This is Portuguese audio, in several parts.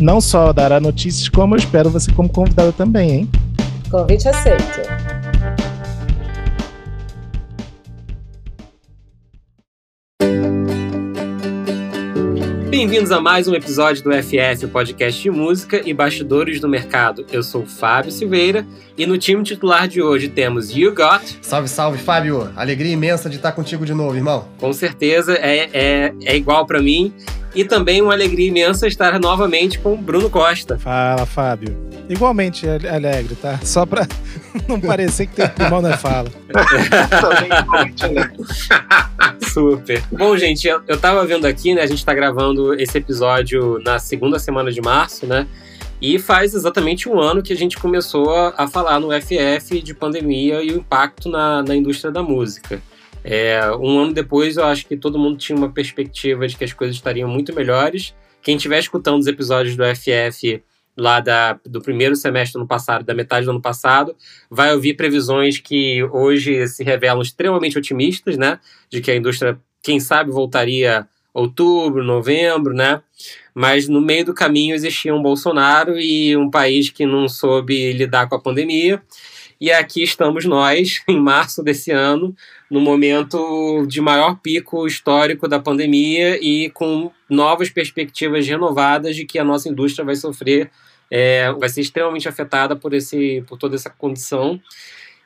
Não só dará notícias, como eu espero você como convidada também, hein? Convite aceito. Bem-vindos a mais um episódio do FF, podcast de música e bastidores do mercado. Eu sou o Fábio Silveira e no time titular de hoje temos You Got. Salve, salve, Fábio! Alegria imensa de estar contigo de novo, irmão. Com certeza é, é, é igual para mim. E também uma alegria imensa estar novamente com o Bruno Costa. Fala, Fábio. Igualmente alegre, tá? Só pra não parecer que tem pulmão na fala. Super. Bom, gente, eu, eu tava vendo aqui, né? A gente tá gravando esse episódio na segunda semana de março, né? E faz exatamente um ano que a gente começou a falar no FF de pandemia e o impacto na, na indústria da música. É, um ano depois, eu acho que todo mundo tinha uma perspectiva de que as coisas estariam muito melhores. Quem estiver escutando os episódios do FF lá da, do primeiro semestre do ano passado, da metade do ano passado, vai ouvir previsões que hoje se revelam extremamente otimistas, né? De que a indústria, quem sabe, voltaria outubro, novembro, né? Mas no meio do caminho existia um Bolsonaro e um país que não soube lidar com a pandemia. E aqui estamos nós, em março desse ano, no momento de maior pico histórico da pandemia e com novas perspectivas renovadas de que a nossa indústria vai sofrer, é, vai ser extremamente afetada por, esse, por toda essa condição.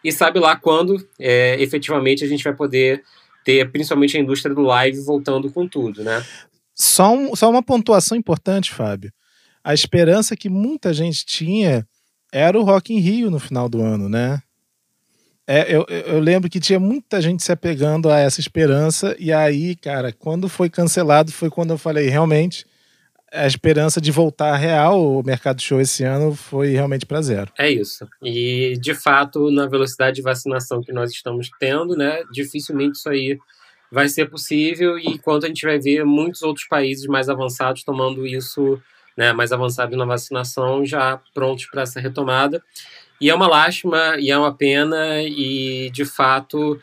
E sabe lá quando é, efetivamente a gente vai poder ter, principalmente a indústria do live, voltando com tudo, né? Só, um, só uma pontuação importante, Fábio. A esperança que muita gente tinha era o Rock in Rio no final do ano, né? É, eu, eu lembro que tinha muita gente se apegando a essa esperança, e aí, cara, quando foi cancelado, foi quando eu falei, realmente, a esperança de voltar real o mercado show esse ano foi realmente para zero. É isso. E, de fato, na velocidade de vacinação que nós estamos tendo, né, dificilmente isso aí vai ser possível, e enquanto a gente vai ver muitos outros países mais avançados tomando isso né, mais avançado na vacinação, já prontos para essa retomada. E é uma lástima e é uma pena, e de fato,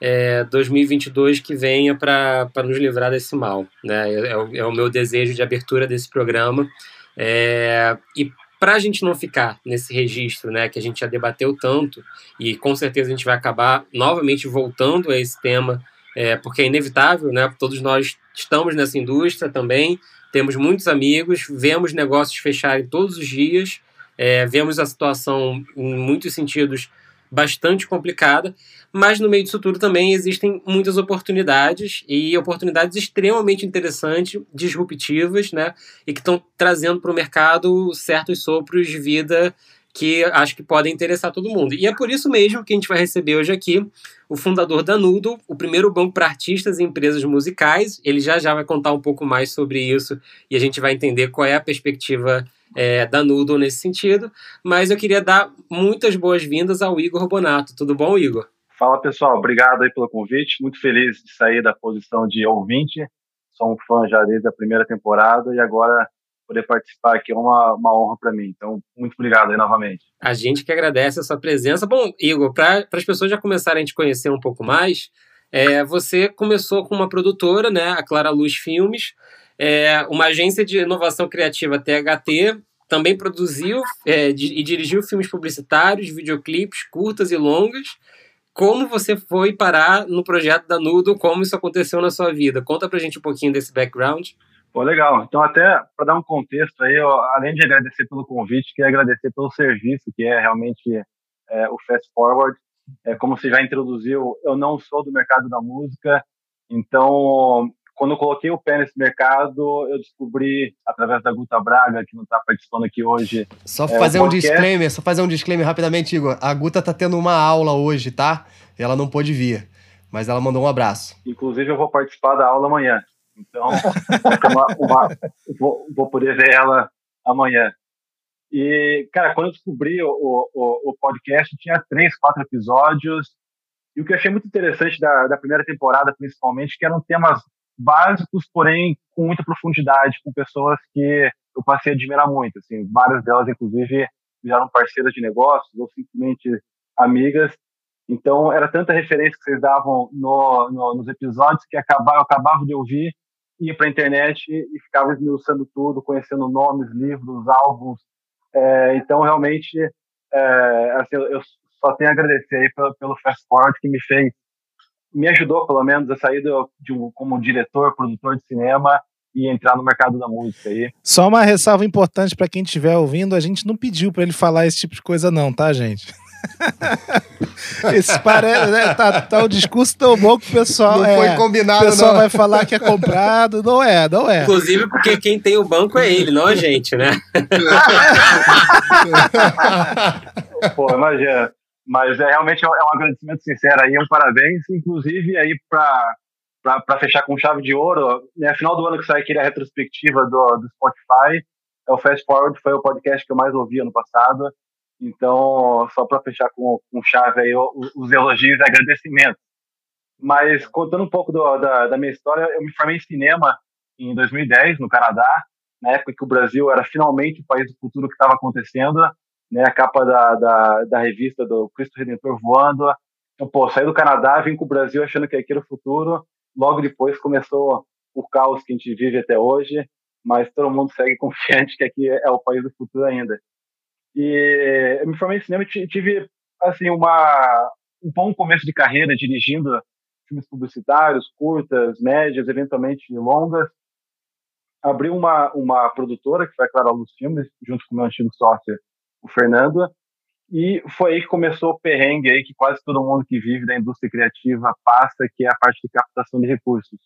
é, 2022 que venha para nos livrar desse mal. Né? É, é, o, é, o, meu desejo de abertura desse programa. É, e para a gente não ficar nesse registro né, que a gente já debateu tanto, e com certeza a gente vai acabar novamente voltando a esse tema, é, porque é inevitável, né? todos nós estamos nessa indústria também, temos muitos amigos, vemos negócios fecharem todos os dias, é, vemos a situação, em muitos sentidos, bastante complicada, mas no meio disso tudo também existem muitas oportunidades e oportunidades extremamente interessantes, disruptivas, né? E que estão trazendo para o mercado certos sopros de vida que acho que podem interessar todo mundo. E é por isso mesmo que a gente vai receber hoje aqui o fundador da Nudo, o primeiro banco para artistas e empresas musicais. Ele já já vai contar um pouco mais sobre isso e a gente vai entender qual é a perspectiva é, da Nudo nesse sentido. Mas eu queria dar muitas boas-vindas ao Igor Bonato. Tudo bom, Igor? Fala pessoal, obrigado aí pelo convite. Muito feliz de sair da posição de ouvinte. Sou um fã já desde a primeira temporada e agora poder participar aqui é uma, uma honra para mim. Então, muito obrigado aí novamente. A gente que agradece a sua presença. Bom, Igor, para as pessoas já começarem a te conhecer um pouco mais, é, você começou com uma produtora, né, a Clara Luz Filmes, é, uma agência de inovação criativa THT, também produziu é, e dirigiu filmes publicitários, videoclipes, curtas e longas. Como você foi parar no projeto da Nudo? Como isso aconteceu na sua vida? Conta pra gente um pouquinho desse background. Pô, legal. Então, até para dar um contexto aí, eu, além de agradecer pelo convite, queria agradecer pelo serviço, que é realmente é, o Fast Forward. É, como você já introduziu, eu não sou do mercado da música, então, quando eu coloquei o pé nesse mercado, eu descobri, através da Guta Braga, que não está participando aqui hoje. Só é, fazer um disclaimer, só fazer um disclaimer rapidamente, Igor. A Guta está tendo uma aula hoje, tá? Ela não pôde vir, mas ela mandou um abraço. Inclusive, eu vou participar da aula amanhã. Então, uma, uma, vou, vou, poder ver ela amanhã. E, cara, quando eu descobri o, o, o podcast, tinha três, quatro episódios. E o que eu achei muito interessante da, da primeira temporada, principalmente, que eram temas básicos, porém com muita profundidade, com pessoas que eu passei a admirar muito. Assim, várias delas, inclusive, viraram parceiras de negócios ou simplesmente amigas. Então, era tanta referência que vocês davam no, no, nos episódios que acabava, eu acabava de ouvir, ia para a internet e ficava esmiuçando tudo, conhecendo nomes, livros, álbuns. É, então, realmente, é, assim, eu só tenho a agradecer aí pelo, pelo Fast Forward que me fez, me ajudou, pelo menos, a sair do, de um, como diretor, produtor de cinema e entrar no mercado da música aí. Só uma ressalva importante para quem estiver ouvindo, a gente não pediu para ele falar esse tipo de coisa não, tá, gente? Esse parece, né? tá, tá o discurso tão bom que o pessoal. Não é, foi combinado, O pessoal não. vai falar que é comprado. Não é, não é. Inclusive porque quem tem o banco é ele, não a gente, né? Pô, imagina. Mas é realmente é um agradecimento sincero aí, um parabéns. Inclusive, aí para fechar com chave de ouro, né, final do ano que sai aqui a retrospectiva do, do Spotify, é o Fast Forward, foi o podcast que eu mais ouvi ano passado. Então, só para fechar com, com chave aí, os, os elogios e agradecimentos. Mas contando um pouco do, da, da minha história, eu me formei em cinema em 2010, no Canadá, na época que o Brasil era finalmente o país do futuro que estava acontecendo, né, a capa da, da, da, revista do Cristo Redentor voando. Então, pô, saí do Canadá, vim com o Brasil achando que aqui era o futuro. Logo depois começou o caos que a gente vive até hoje, mas todo mundo segue confiante que aqui é o país do futuro ainda. E eu me formei em cinema e tive, assim, uma, um bom começo de carreira dirigindo filmes publicitários, curtas, médias, eventualmente longas. Abri uma, uma produtora, que foi a Clara Luz Filmes, junto com o meu antigo sócio, o Fernando, e foi aí que começou o perrengue aí que quase todo mundo que vive da indústria criativa passa, que é a parte de captação de recursos.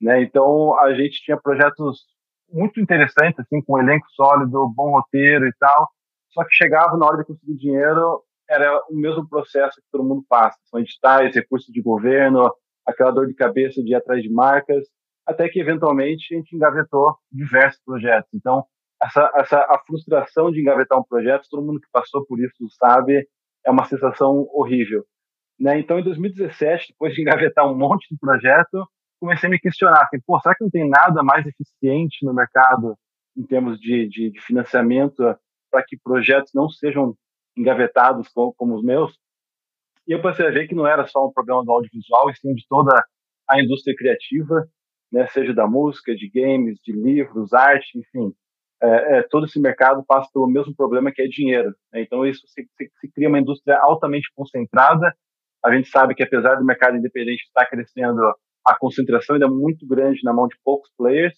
Né? Então, a gente tinha projetos muito interessantes, assim, com um elenco sólido, bom roteiro e tal, só que chegava na hora de conseguir dinheiro, era o mesmo processo que todo mundo passa. São editais, recursos de governo, aquela dor de cabeça de ir atrás de marcas, até que eventualmente a gente engavetou diversos projetos. Então, essa, essa a frustração de engavetar um projeto, todo mundo que passou por isso sabe, é uma sensação horrível. Né? Então, em 2017, depois de engavetar um monte de projeto, comecei a me questionar, assim, pô, será que não tem nada mais eficiente no mercado em termos de, de, de financiamento para que projetos não sejam engavetados como, como, os meus? E eu passei a ver que não era só um problema do audiovisual, e sim de toda a indústria criativa, né, seja da música, de games, de livros, arte, enfim. É, é, todo esse mercado passa pelo mesmo problema que é dinheiro. Né? Então, isso se, se, se, cria uma indústria altamente concentrada. A gente sabe que, apesar do mercado independente estar crescendo, a concentração ainda é muito grande na mão de poucos players.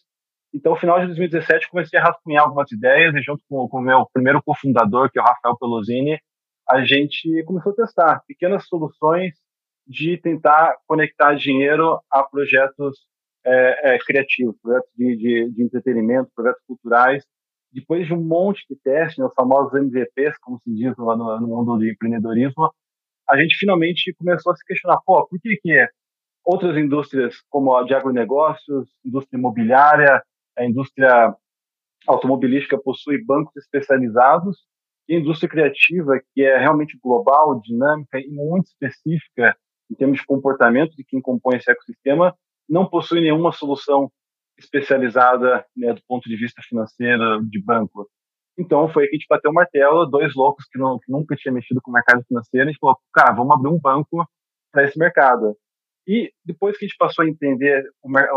Então, no final de 2017, comecei a rascunhar algumas ideias e, junto com, o meu primeiro cofundador, que é o Rafael Pelosini, a gente começou a testar pequenas soluções de tentar conectar dinheiro a projetos é, é, criativos, projetos de, de, de, entretenimento, projetos culturais. Depois de um monte de testes, né, os famosos MVPs, como se diz no, no, mundo do empreendedorismo, a gente finalmente começou a se questionar, pô, por que que outras indústrias como a de agronegócios, indústria imobiliária, a indústria automobilística possui bancos especializados e a indústria criativa, que é realmente global, dinâmica e muito específica em termos de comportamento de quem compõe esse ecossistema, não possui nenhuma solução especializada né, do ponto de vista financeiro de banco. Então foi que a gente bateu o martelo, dois loucos que, não, que nunca tinham mexido com o mercado financeiro, a gente falou, cara, vamos abrir um banco para esse mercado. E depois que a gente passou a entender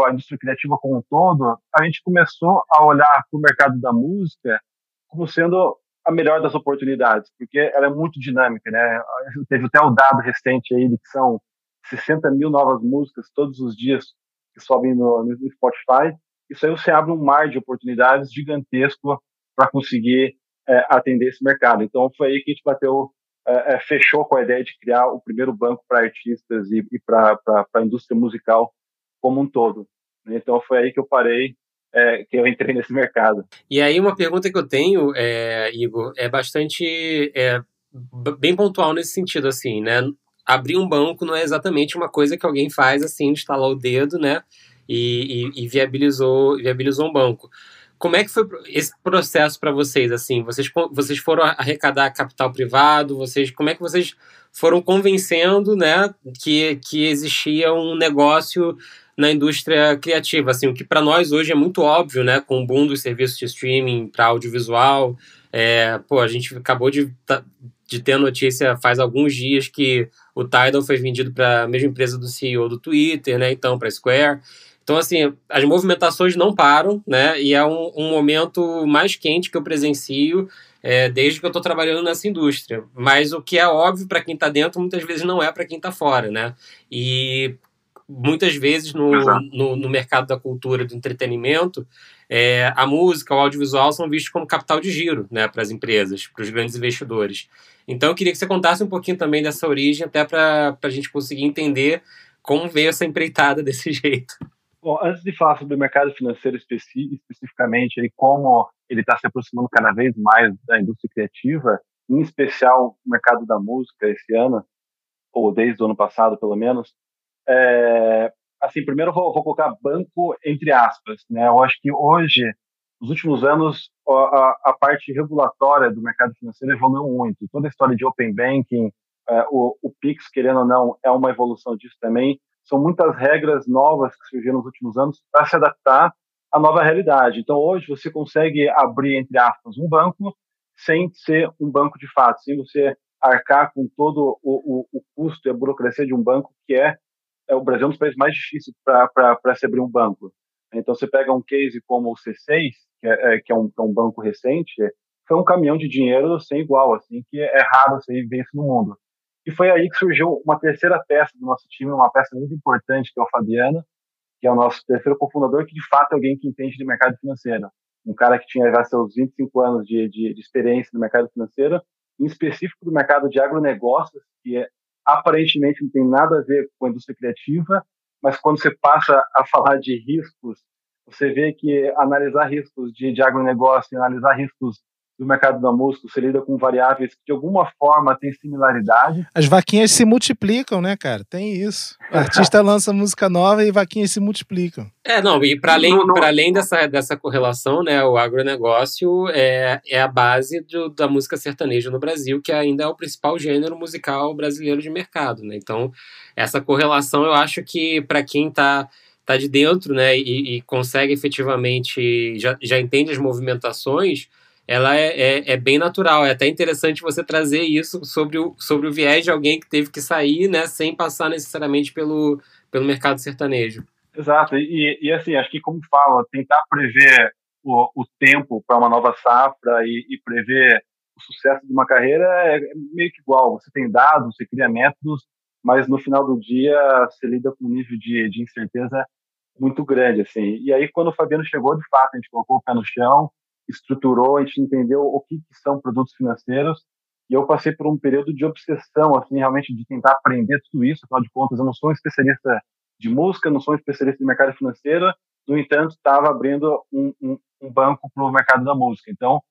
a indústria criativa como um todo, a gente começou a olhar para o mercado da música como sendo a melhor das oportunidades, porque ela é muito dinâmica, né? Teve até o dado recente aí de que são 60 mil novas músicas todos os dias que sobem no, no Spotify. Isso aí você abre um mar de oportunidades gigantesco para conseguir é, atender esse mercado. Então foi aí que a gente bateu, é, é, fechou com a ideia de criar o primeiro banco para artistas e, e para a indústria musical como um todo. Então foi aí que eu parei é, que eu entrei nesse mercado. E aí uma pergunta que eu tenho, é, Igor, é bastante é, bem pontual nesse sentido, assim, né? Abrir um banco não é exatamente uma coisa que alguém faz assim, instalar o dedo, né? E, e, e viabilizou, viabilizou um banco. Como é que foi esse processo para vocês? Assim, vocês, vocês foram arrecadar capital privado? Vocês, como é que vocês foram convencendo, né, que, que existia um negócio na indústria criativa? Assim, o que para nós hoje é muito óbvio, né, com o boom dos serviços de streaming para audiovisual. É, pô, a gente acabou de, tá, de ter notícia faz alguns dias que o Tidal foi vendido para a mesma empresa do CEO do Twitter, né? Então, para Square. Então, assim, as movimentações não param, né? E é um, um momento mais quente que eu presencio é, desde que eu estou trabalhando nessa indústria. Mas o que é óbvio para quem está dentro, muitas vezes não é para quem está fora, né? E muitas vezes no, no, no, mercado da cultura, do entretenimento, é, a música, o audiovisual são vistos como capital de giro né, para as empresas, para os grandes investidores. Então, eu queria que você contasse um pouquinho também dessa origem, até para a gente conseguir entender como veio essa empreitada desse jeito. Bom, antes de falar sobre o mercado financeiro especi especificamente e como ele está se aproximando cada vez mais da indústria criativa, em especial o mercado da música esse ano, ou desde o ano passado pelo menos, é, assim, primeiro vou, vou, colocar banco entre aspas, né? Eu acho que hoje, nos últimos anos, a, a parte regulatória do mercado financeiro evoluiu muito. Toda a história de open banking, é, o, o Pix, querendo ou não, é uma evolução disso também são muitas regras novas que surgiram nos últimos anos para se adaptar à nova realidade. Então, hoje, você consegue abrir, entre aspas, um banco sem ser um banco de fato, sem você arcar com todo o, o, o custo e a burocracia de um banco, que é, é o Brasil é um dos países mais difíceis para se abrir um banco. Então, você pega um case como o C6, que é, é que é, um, é um banco recente, foi um caminhão de dinheiro sem igual, assim, que é raro você ver isso no mundo. E foi aí que surgiu uma terceira peça do nosso time, uma peça muito importante, que é o Fabiano, que é o nosso terceiro cofundador, que de fato é alguém que entende de mercado financeiro. Um cara que tinha já seus 25 anos de, de, de experiência no mercado financeiro, em específico do mercado de agronegócios, que é, aparentemente não tem nada a ver com a indústria criativa, mas quando você passa a falar de riscos, você vê que analisar riscos de, de agronegócio, analisar riscos do mercado da música, você lida com variáveis que de alguma forma têm similaridade. As vaquinhas se multiplicam, né, cara? Tem isso. O artista lança música nova e vaquinhas se multiplicam. É, não, e para além, para além dessa, dessa correlação, né, o agronegócio é, é a base do, da música sertaneja no Brasil, que ainda é o principal gênero musical brasileiro de mercado, né? Então, essa correlação eu acho que para quem está tá de dentro, né, e, e consegue efetivamente, já, já entende as movimentações, ela é, é, é, bem natural. É até interessante você trazer isso sobre o, sobre o viés de alguém que teve que sair, né, sem passar necessariamente pelo, pelo mercado sertanejo. Exato. E, e assim, acho que como fala, tentar prever o, o tempo para uma nova safra e, e, prever o sucesso de uma carreira é meio que igual. Você tem dados, você cria métodos, mas no final do dia você lida com um nível de, de incerteza muito grande, assim. E aí, quando o Fabiano chegou, de fato, a gente colocou o pé no chão, estruturou, a gente entendeu o que, que são produtos financeiros e eu passei por um período de obsessão, assim, realmente de tentar aprender tudo isso. Afinal de contas, eu não sou um especialista de música, não sou um especialista de mercado financeiro, no entanto, estava abrindo um, um, um banco para o mercado da música. Então,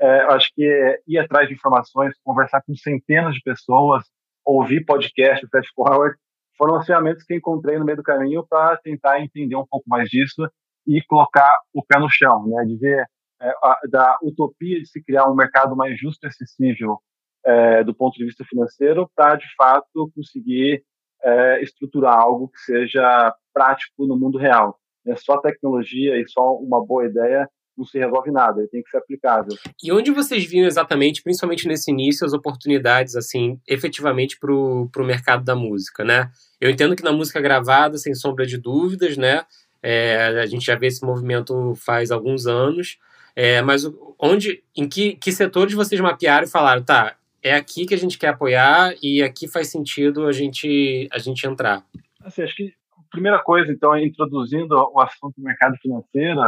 é, acho que é, ir atrás de informações, conversar com centenas de pessoas, ouvir podcast, fast forward, foram as ferramentas que encontrei no meio do caminho para tentar entender um pouco mais disso e colocar o pé no chão, né? De ver é, da utopia de se criar um mercado mais justo e acessível é, do ponto de vista financeiro para, de fato, conseguir é, estruturar algo que seja prático no mundo real. É só tecnologia e só uma boa ideia não se resolve nada, ele tem que ser aplicável. E onde vocês viram exatamente, principalmente nesse início, as oportunidades, assim, efetivamente para o mercado da música, né? Eu entendo que na música gravada, sem sombra de dúvidas, né? É, a gente já vê esse movimento faz alguns anos, é, mas onde, em que, que setores vocês mapearam e falaram, tá, é aqui que a gente quer apoiar e aqui faz sentido a gente, a gente entrar? Assim, acho que a primeira coisa, então, é introduzindo o assunto do mercado financeiro,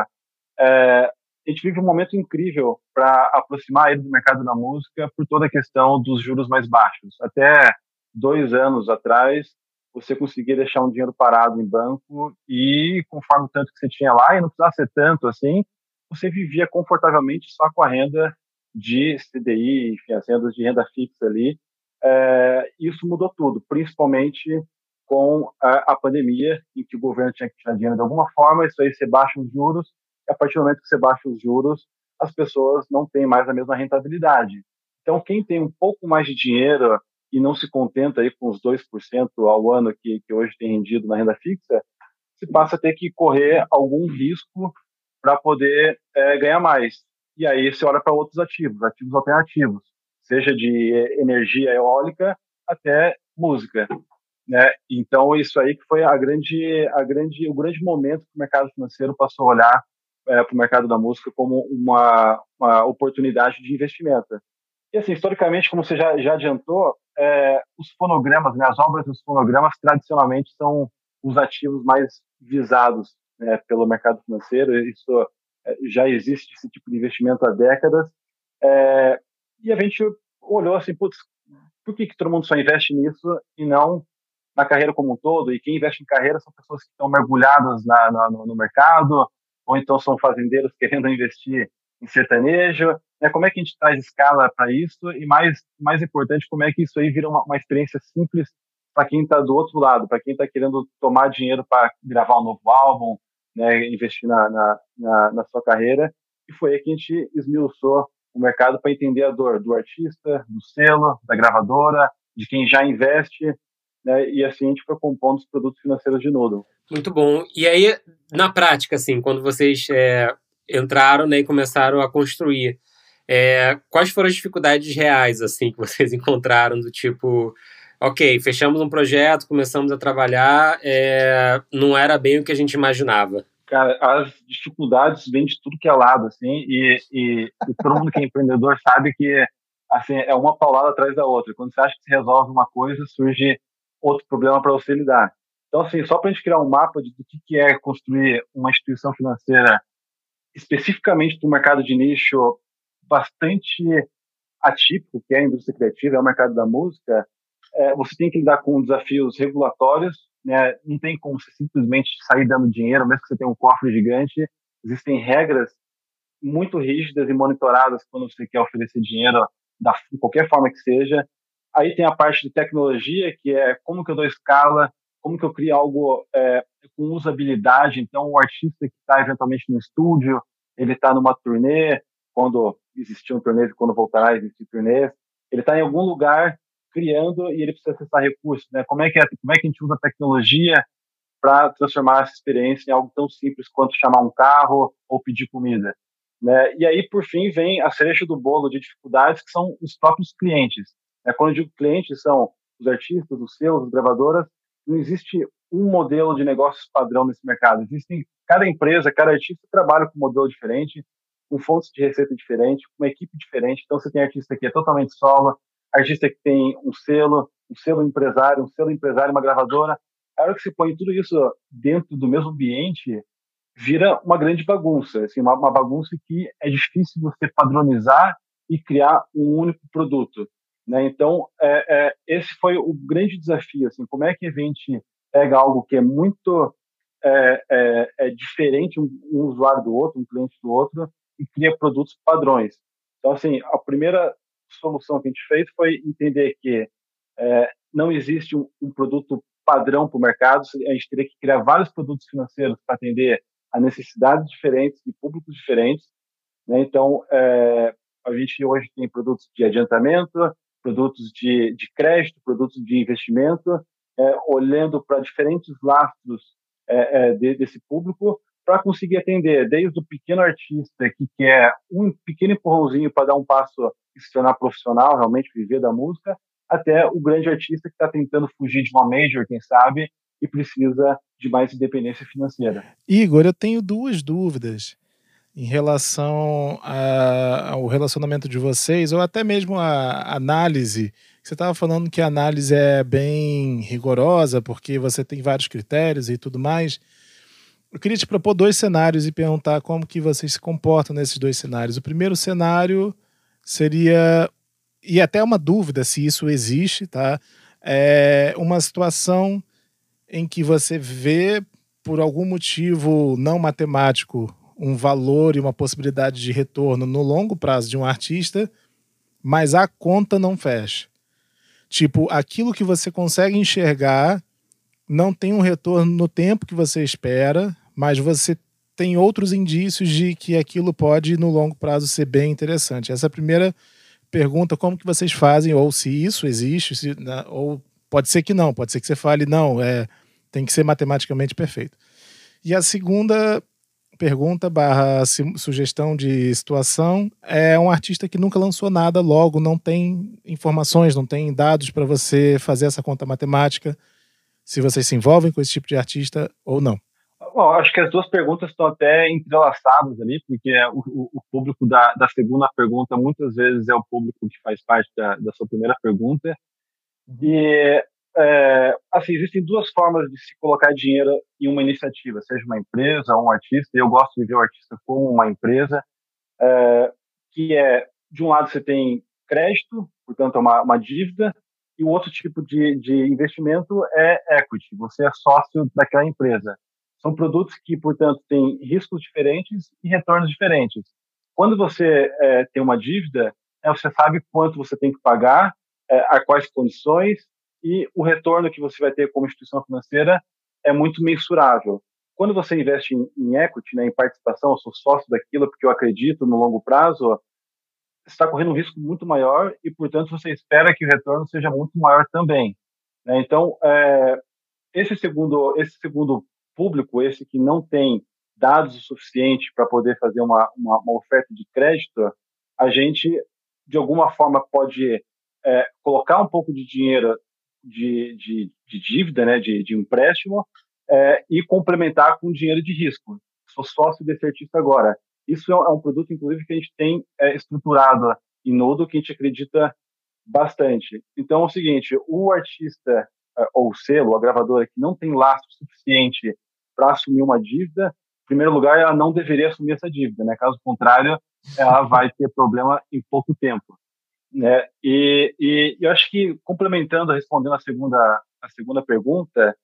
é, a gente vive um momento incrível para aproximar ele do mercado da música por toda a questão dos juros mais baixos. Até dois anos atrás, você conseguia deixar um dinheiro parado em banco e conforme o tanto que você tinha lá, e não precisava ser tanto assim, você vivia confortavelmente só com a renda de CDI, enfim, as rendas de renda fixa ali. É, isso mudou tudo, principalmente com a, a, pandemia, em que o governo tinha que tirar dinheiro de alguma forma, isso aí você baixa os juros, a partir do momento que você baixa os juros, as pessoas não têm mais a mesma rentabilidade. Então, quem tem um pouco mais de dinheiro e não se contenta aí com os 2% ao ano que, que hoje tem rendido na renda fixa, se passa a ter que correr algum risco para poder é, ganhar mais. E aí você olha para outros ativos, ativos alternativos, seja de energia eólica até música. Né? Então isso aí que foi a grande, a grande, o grande momento que o mercado financeiro passou a olhar é, para o mercado da música como uma, uma oportunidade de investimento. E assim, historicamente, como você já, já adiantou, é, os fonogramas, né, as obras dos fonogramas, tradicionalmente são os ativos mais visados né, pelo mercado financeiro. Isso é, já existe esse tipo de investimento há décadas. É, e a gente olhou assim, putz, por que, que todo mundo só investe nisso e não na carreira como um todo? E quem investe em carreira são pessoas que estão mergulhadas na, na, no mercado, ou então são fazendeiros querendo investir em sertanejo. Né? Como é que a gente traz escala para isso? E mais, mais importante, como é que isso aí vira uma, uma experiência simples para quem está do outro lado, para quem está querendo tomar dinheiro para gravar um novo álbum, né, investir na, na, na, na, sua carreira. E foi aí que a gente esmiuçou o mercado para entender a dor do artista, do selo, da gravadora, de quem já investe, né, e assim a gente foi compondo os produtos financeiros de Noodle. Muito bom. E aí, na prática, assim, quando vocês é, entraram né, e começaram a construir, é, quais foram as dificuldades reais assim que vocês encontraram do tipo ok, fechamos um projeto, começamos a trabalhar, é, não era bem o que a gente imaginava. Cara, as dificuldades vêm de tudo que é lado, assim, e, e, e todo mundo que é empreendedor sabe que assim é uma paulada atrás da outra. Quando você acha que se resolve uma coisa, surge outro problema para você lidar. Então, assim, só para a gente criar um mapa de, do que, que é construir uma instituição financeira especificamente para um mercado de nicho bastante atípico, que é a indústria criativa, é o mercado da música, é, você tem que lidar com desafios regulatórios, né? não tem como você simplesmente sair dando dinheiro, mesmo que você tenha um cofre gigante. Existem regras muito rígidas e monitoradas quando você quer oferecer dinheiro da, de qualquer forma que seja. Aí tem a parte de tecnologia, que é como que eu dou escala, como que eu crio algo é, com usabilidade. Então, o artista que está eventualmente no estúdio, ele está numa turnê, quando existiam turnês e quando voltará a existir turnês, ele está em algum lugar criando e ele precisa acessar recursos, né? Como é que é, como é que a gente usa a tecnologia para transformar essa experiência em algo tão simples quanto chamar um carro ou pedir comida, né? E aí por fim vem a cereja do bolo de dificuldades que são os próprios clientes. Né? Quando eu digo clientes são os artistas, os seus, as gravadoras, não existe um modelo de negócios padrão nesse mercado. Existem cada empresa, cada artista trabalha com um modelo diferente, com fontes de receita diferente, com uma equipe diferente. Então você tem artista que é totalmente solo, artista que tem um selo, um selo empresário, um selo empresário, uma gravadora. A hora que você põe tudo isso dentro do mesmo ambiente, vira uma grande bagunça, assim, uma, uma bagunça que é difícil você padronizar e criar um único produto. Né? Então, é, é, esse foi o grande desafio, assim, como é que a gente pega algo que é muito é, é, é diferente um, um, usuário do outro, um cliente do outro, e cria produtos padrões. Então, assim, a primeira solução que a gente fez foi entender que é, não existe um, um produto padrão para o mercado, a gente teria que criar vários produtos financeiros para atender a necessidades diferentes de públicos diferentes. Né? Então, é, a gente hoje tem produtos de adiantamento, produtos de, de crédito, produtos de investimento, é, olhando para diferentes lastros é, é de, desse público para conseguir atender desde o pequeno artista que quer um pequeno empurrãozinho para dar um passo e se tornar profissional, realmente viver da música, até o grande artista que está tentando fugir de uma major, quem sabe, e precisa de mais independência financeira. Igor, eu tenho duas dúvidas em relação a, ao relacionamento de vocês, ou até mesmo a análise. Você estava falando que a análise é bem rigorosa, porque você tem vários critérios e tudo mais. Eu queria te propor dois cenários e perguntar como que vocês se comportam nesses dois cenários. O primeiro cenário seria e até uma dúvida se isso existe, tá? É uma situação em que você vê por algum motivo não matemático um valor e uma possibilidade de retorno no longo prazo de um artista, mas a conta não fecha. Tipo, aquilo que você consegue enxergar não tem um retorno no tempo que você espera, mas você tem outros indícios de que aquilo pode, no longo prazo, ser bem interessante? Essa é a primeira pergunta, como que vocês fazem, ou se isso existe, se, né, ou pode ser que não, pode ser que você fale, não, é, tem que ser matematicamente perfeito. E a segunda pergunta barra sugestão de situação é um artista que nunca lançou nada, logo não tem informações, não tem dados para você fazer essa conta matemática, se vocês se envolvem com esse tipo de artista ou não. Bom, acho que as duas perguntas estão até entrelaçadas ali, porque o, o, o público da, da, segunda pergunta muitas vezes é o público que faz parte da, da sua primeira pergunta. Uhum. E é, assim, existem duas formas de se colocar dinheiro em uma iniciativa, seja uma empresa ou um artista. Eu gosto de ver o artista como uma empresa, é, que é, de um lado você tem crédito, portanto é uma, uma dívida, e o outro tipo de, de investimento é equity, você é sócio daquela empresa. São produtos que, portanto, têm riscos diferentes e retornos diferentes. Quando você é, tem uma dívida, é, você sabe quanto você tem que pagar, é, a quais condições, e o retorno que você vai ter como instituição financeira é muito mensurável. Quando você investe em, em equity, né, em participação, eu sou sócio daquilo porque eu acredito no longo prazo, você está correndo um risco muito maior e, portanto, você espera que o retorno seja muito maior também. Né? Então, é, esse segundo esse segundo público, esse que não tem dados o suficiente para poder fazer uma, uma, uma, oferta de crédito, a gente, de alguma forma, pode é, colocar um pouco de dinheiro de, de, de dívida, né, de, de empréstimo, é, e complementar com dinheiro de risco. Sou sócio desse artista agora. Isso é um, é produto, inclusive, que a gente tem é, estruturado em Nodo, que a gente acredita bastante. Então, é o seguinte, o artista é, ou o selo, a gravadora que não tem laço suficiente para assumir uma dívida, em primeiro lugar, ela não deveria assumir essa dívida, né? Caso contrário, ela vai ter problema em pouco tempo. Né? E, e eu acho que, complementando, respondendo a segunda, a segunda pergunta,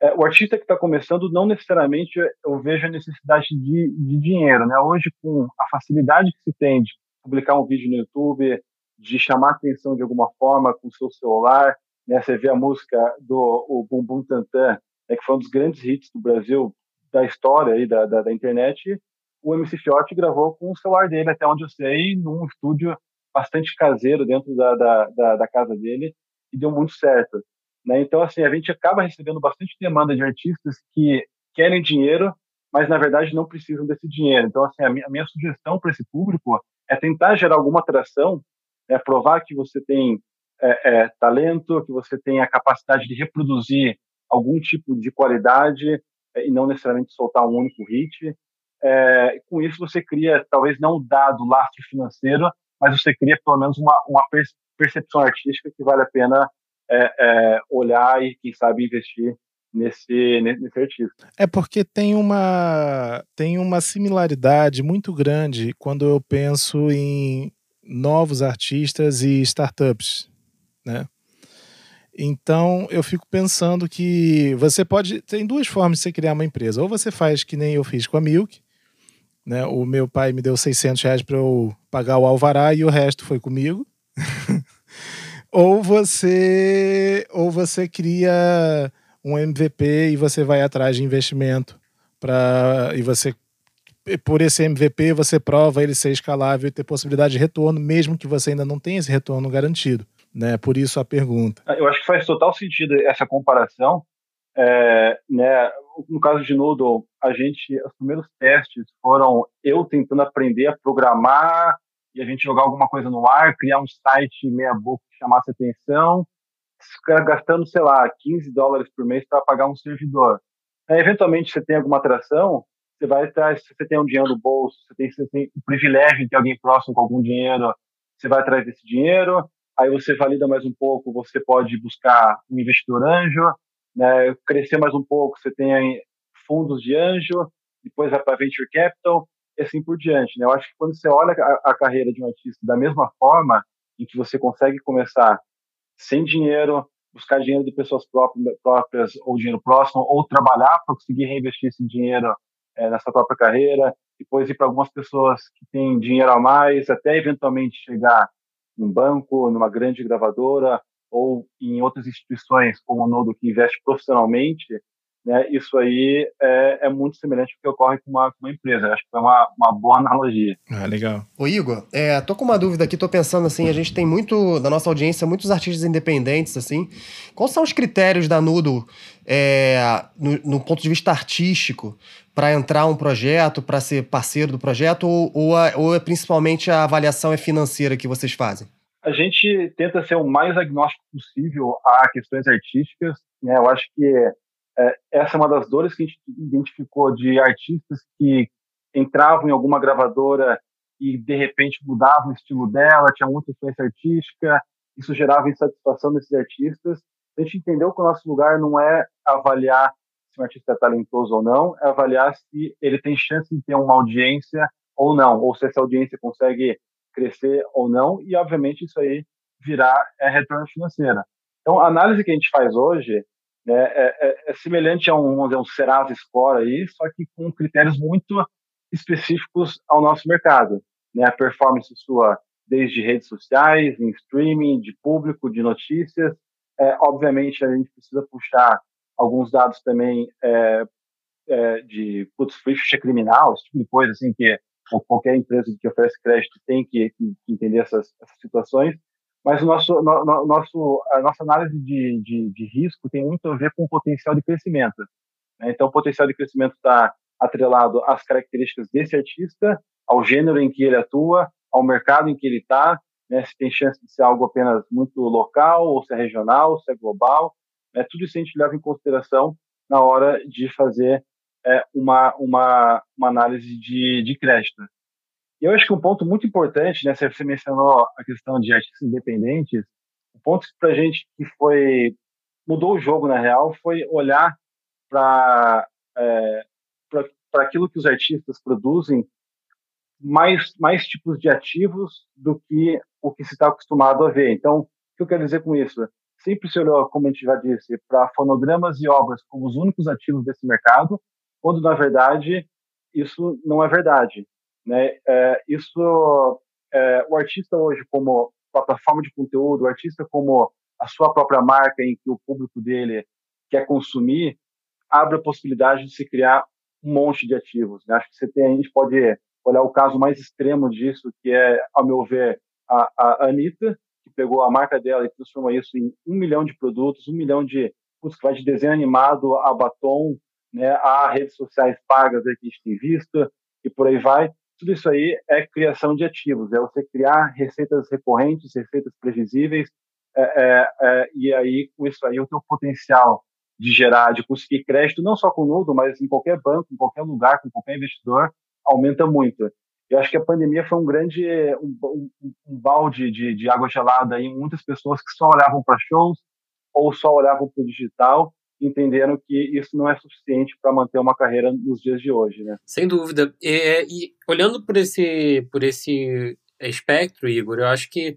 é, o artista que está começando, não necessariamente eu vejo a necessidade de, de dinheiro. Né? Hoje, com a facilidade que se tem de publicar um vídeo no YouTube, de chamar atenção de alguma forma com o seu celular, né? você vê a música do o Bum Bum Tantan, né? que foi um dos grandes hits do Brasil, da história aí, da, da, da internet, o MC Fiote gravou com o celular dele, até onde eu sei, num estúdio bastante caseiro dentro da, da, da, da casa dele e deu muito certo. Né? Então, assim, a gente acaba recebendo bastante demanda de artistas que querem dinheiro, mas na verdade não precisam desse dinheiro. Então, assim, a minha, a minha sugestão para esse público é tentar gerar alguma atração, é provar que você tem é, é, talento, que você tem a capacidade de reproduzir algum tipo de qualidade é, e não necessariamente soltar um único hit. É, com isso você cria, talvez não o dado lastro financeiro, mas você cria pelo menos uma, uma percepção artística que vale a pena é, é, olhar e, quem sabe, investir nesse, nesse artista. É porque tem uma, tem uma similaridade muito grande quando eu penso em novos artistas e startups, né? Então eu fico pensando que você pode. Tem duas formas de você criar uma empresa. Ou você faz que nem eu fiz com a Milk, né? O meu pai me deu 600 reais para eu pagar o alvará e o resto foi comigo. ou você ou você cria um MVP e você vai atrás de investimento para e você por esse MVP você prova ele ser escalável e ter possibilidade de retorno mesmo que você ainda não tenha esse retorno garantido né? Por isso a pergunta. Eu acho que faz total sentido essa comparação. É, né no caso de Noodle, a gente, os primeiros testes foram eu tentando aprender a programar e a gente jogar alguma coisa no ar, criar um site meia boca que chamasse atenção, gastando, sei lá, 15 dólares por mês para pagar um servidor. Eventualmente, você tem alguma atração, você vai atrás, você tem um dinheiro no bolso, você tem, você tem o privilégio de ter alguém próximo com algum dinheiro, você vai atrás desse dinheiro, aí você valida mais um pouco, você pode buscar um investidor anjo, né, crescer mais um pouco, você tem fundos de anjo, depois vai para venture capital e assim por diante. Né? Eu acho que quando você olha a, a, carreira de um artista da mesma forma, em que você consegue começar sem dinheiro, buscar dinheiro de pessoas próprias, próprias ou dinheiro próximo, ou trabalhar para conseguir reinvestir esse dinheiro é, nessa própria carreira, depois ir para algumas pessoas que têm dinheiro a mais, até eventualmente chegar num banco, numa grande gravadora, ou em outras instituições como o Nodo que investe profissionalmente, né, isso aí é, é, muito semelhante ao que ocorre com uma, com uma empresa. Eu acho que é uma, uma boa analogia. Ah, legal. Ô Igor, é, tô com uma dúvida aqui, tô pensando assim, a gente tem muito, da nossa audiência, muitos artistas independentes, assim. Quais são os critérios da Nudo é, no, no, ponto de vista artístico para entrar um projeto, para ser parceiro do projeto, ou, ou, a, ou é principalmente a avaliação é financeira que vocês fazem? A gente tenta ser o mais agnóstico possível a questões artísticas. Né? Eu acho que é, essa é uma das dores que a gente identificou de artistas que entravam em alguma gravadora e de repente mudavam o estilo dela, tinha muita influência artística, isso gerava insatisfação desses artistas. A gente entendeu que o nosso lugar não é avaliar se um artista é talentoso ou não, é avaliar se ele tem chance de ter uma audiência ou não, ou se essa audiência consegue crescer ou não, e obviamente isso aí virar é retorno financeiro. Então, a análise que a gente faz hoje é, é, é, semelhante a um, dizer, um Serasa Score aí, só que com critérios muito específicos ao nosso mercado. Né, a performance sua desde redes sociais, em streaming, de público, de notícias. É, obviamente, a gente precisa puxar alguns dados também é, é, de putz, ficha criminal, esse tipo de coisa assim que qualquer empresa que oferece crédito tem que entender essas, essas situações mas nosso, no, nosso, a nossa análise de, de, de, risco tem muito a ver com o potencial de crescimento. Né? Então, o potencial de crescimento está atrelado às características desse artista, ao gênero em que ele atua, ao mercado em que ele está, né? se tem chance de ser algo apenas muito local, ou se é regional, se é global. Né? Tudo isso a gente leva em consideração na hora de fazer é, uma, uma, uma análise de, de crédito. E eu acho que um ponto muito importante, né, você mencionou a questão de artistas independentes, um ponto para a gente que foi mudou o jogo na real foi olhar para é, para aquilo que os artistas produzem mais mais tipos de ativos do que o que se está acostumado a ver. Então, o que eu quero dizer com isso? Sempre se olhou, como a gente já disse, para fonogramas e obras como os únicos ativos desse mercado, quando na verdade isso não é verdade. Né? É, isso, é, o artista hoje como plataforma de conteúdo, o artista como a sua própria marca em que o público dele quer consumir, abre a possibilidade de se criar um monte de ativos. Né? Acho que você tem, a gente pode olhar o caso mais extremo disso, que é, ao meu ver, a, a Anitta, que pegou a marca dela e transformou isso em um milhão de produtos, um milhão de, putz, vai de desenho animado a batom, né, a redes sociais pagas que a gente tem visto, e por aí vai. Tudo isso aí é criação de ativos, é você criar receitas recorrentes, receitas previsíveis, é, é, é, e aí com isso aí o teu potencial de gerar, de conseguir crédito, não só com o Nudo, mas em qualquer banco, em qualquer lugar, com qualquer investidor, aumenta muito. Eu acho que a pandemia foi um grande um, um, um balde de, de, água gelada em muitas pessoas que só olhavam para shows ou só olhavam para o digital entenderam que isso não é suficiente para manter uma carreira nos dias de hoje, né? Sem dúvida. E, e olhando por esse, por esse espectro, Igor, eu acho que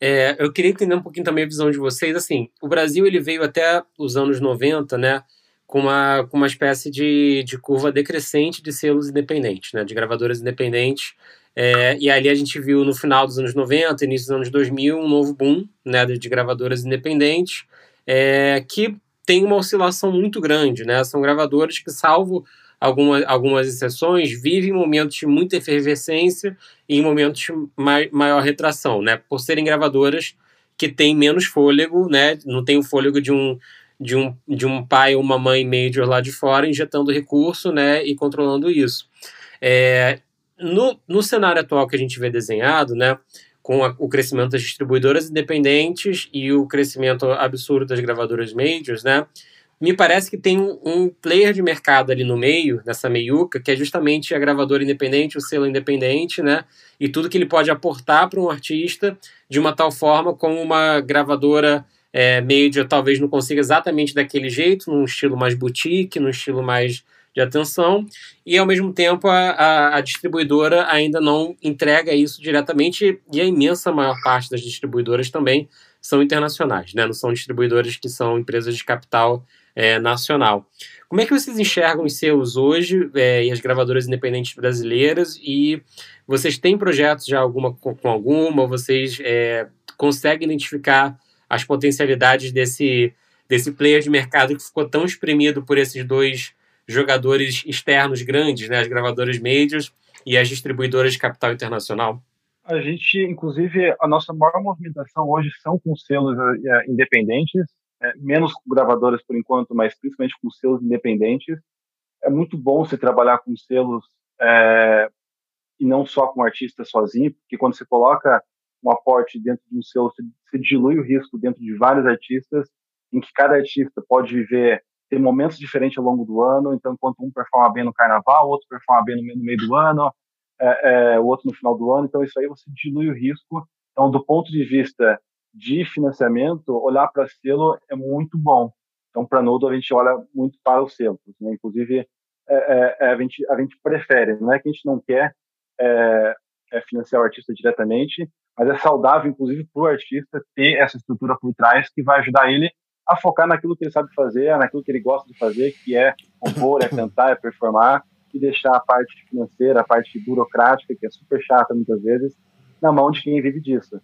é, eu queria entender um pouquinho também a visão de vocês. Assim, o Brasil ele veio até os anos 90, né? Com uma, com uma espécie de, de curva decrescente de selos independentes, né, de gravadoras independentes. É, e ali a gente viu no final dos anos 90, início dos anos 2000, um novo boom né, de gravadoras independentes, é, que tem uma oscilação muito grande, né? São gravadoras que, salvo alguma, algumas exceções, vivem momentos de muita efervescência e em momentos de mai, maior retração, né? Por serem gravadoras que têm menos fôlego, né? Não tem o fôlego de um, de um, de um pai ou uma mãe major lá de fora injetando recurso, né? E controlando isso. É, no, no cenário atual que a gente vê desenhado, né? Com a, o crescimento das distribuidoras independentes e o crescimento absurdo das gravadoras majors, né? Me parece que tem um, player de mercado ali no meio, nessa meiuca, que é justamente a gravadora independente, o selo independente, né? E tudo que ele pode aportar para um artista de uma tal forma como uma gravadora é, major talvez não consiga exatamente daquele jeito, num estilo mais boutique, num estilo mais de atenção, e ao mesmo tempo a, a, a, distribuidora ainda não entrega isso diretamente, e a imensa maior parte das distribuidoras também são internacionais, né? não são distribuidoras que são empresas de capital é, nacional. Como é que vocês enxergam os seus hoje é, e as gravadoras independentes brasileiras? E vocês têm projetos já alguma, com, alguma? Vocês é, conseguem identificar as potencialidades desse desse player de mercado que ficou tão espremido por esses dois jogadores externos grandes, né, as gravadoras majors e as distribuidoras de capital internacional? A gente, inclusive, a nossa maior movimentação hoje são com selos é, independentes, é, menos gravadoras por enquanto, mas principalmente com selos independentes. É muito bom você trabalhar com selos é, e não só com artistas sozinho, porque quando você coloca um aporte dentro de um selo, você dilui o risco dentro de vários artistas, em que cada artista pode viver ter momentos diferentes ao longo do ano. Então, enquanto um performa bem no carnaval, o outro performa bem no meio do ano, é, é, o outro no final do ano. Então, isso aí você dilui o risco. Então, do ponto de vista de financiamento, olhar para selo é muito bom. Então, para Nodo, a gente olha muito para os selos. Né? Inclusive, é, é, é, a, gente, a gente prefere, não é que a gente não quer é, financiar o artista diretamente, mas é saudável, inclusive, para o artista ter essa estrutura por trás que vai ajudar ele a focar naquilo que ele sabe fazer, naquilo que ele gosta de fazer, que é compor, é cantar, é performar, e deixar a parte financeira, a parte burocrática, que é super chata muitas vezes, na mão de quem vive disso.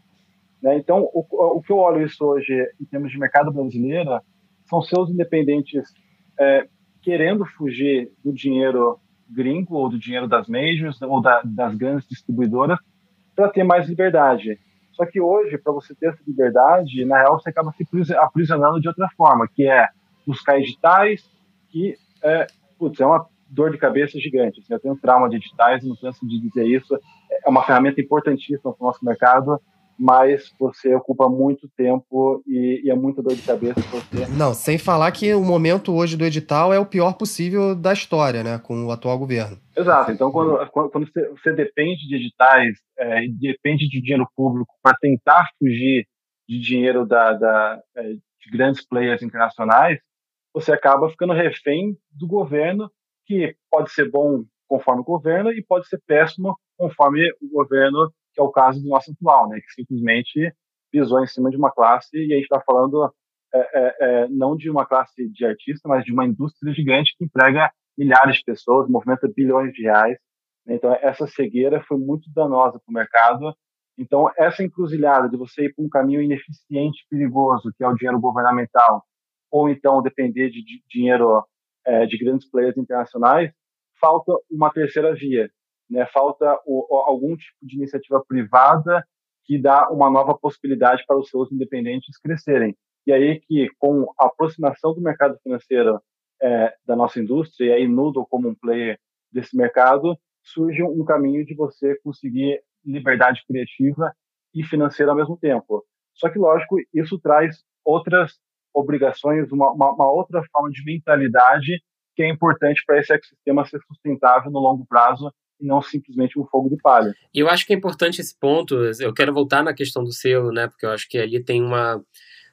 Né? Então, o, o, que eu olho isso hoje em termos de mercado brasileiro são seus independentes é, querendo fugir do dinheiro gringo ou do dinheiro das majors ou da, das grandes distribuidoras para ter mais liberdade. Só que hoje, para você ter essa liberdade, na real, você acaba se aprisionando de outra forma, que é buscar editais, que é, putz, é uma dor de cabeça gigante. Assim, eu tenho trauma de editais, não canso de dizer isso. É uma ferramenta importantíssima para o nosso mercado, mas você ocupa muito tempo e, e é muita dor de cabeça você. Não, sem falar que o momento hoje do edital é o pior possível da história, né, com o atual governo. Exato. Então, quando, quando você, você depende de editais, é, depende de dinheiro público para tentar fugir de dinheiro da, da, é, de grandes players internacionais, você acaba ficando refém do governo, que pode ser bom conforme o governo e pode ser péssimo conforme o governo que é o caso do nosso atual, né, que simplesmente pisou em cima de uma classe e a gente está falando é, é, é, não de uma classe de artista, mas de uma indústria gigante que emprega milhares de pessoas, movimenta bilhões de reais. Então essa cegueira foi muito danosa para o mercado. Então essa encruzilhada de você ir para um caminho ineficiente, perigoso, que é o dinheiro governamental, ou então depender de, de dinheiro é, de grandes players internacionais, falta uma terceira via, né? Falta o, algum tipo de iniciativa privada que dá uma nova possibilidade para os seus independentes crescerem. E aí que, com a aproximação do mercado financeiro é, da nossa indústria, e aí Nudo como um player desse mercado, surge um caminho de você conseguir liberdade criativa e financeira ao mesmo tempo. Só que, lógico, isso traz outras obrigações, uma, uma, uma outra forma de mentalidade que é importante para esse ecossistema ser sustentável no longo prazo e não simplesmente um fogo de palha. Eu acho que é importante esse ponto, eu quero voltar na questão do selo, né, porque eu acho que ali tem uma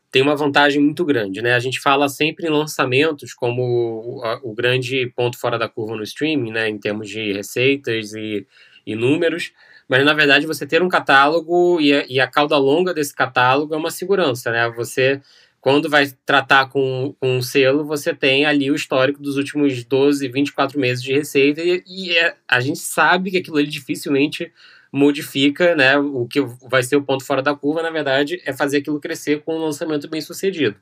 tem uma vantagem muito grande, né? A gente fala sempre em lançamentos como o, o grande ponto fora da curva no streaming, né, em termos de receitas e, e números, mas na verdade você ter um catálogo e a, e a cauda longa desse catálogo é uma segurança, né? Você quando vai tratar com, com um selo, você tem ali o histórico dos últimos 12, 24 meses de receita e, e é, a gente sabe que aquilo ali dificilmente modifica, né? O que vai ser o ponto fora da curva, na verdade, é fazer aquilo crescer com um lançamento bem sucedido.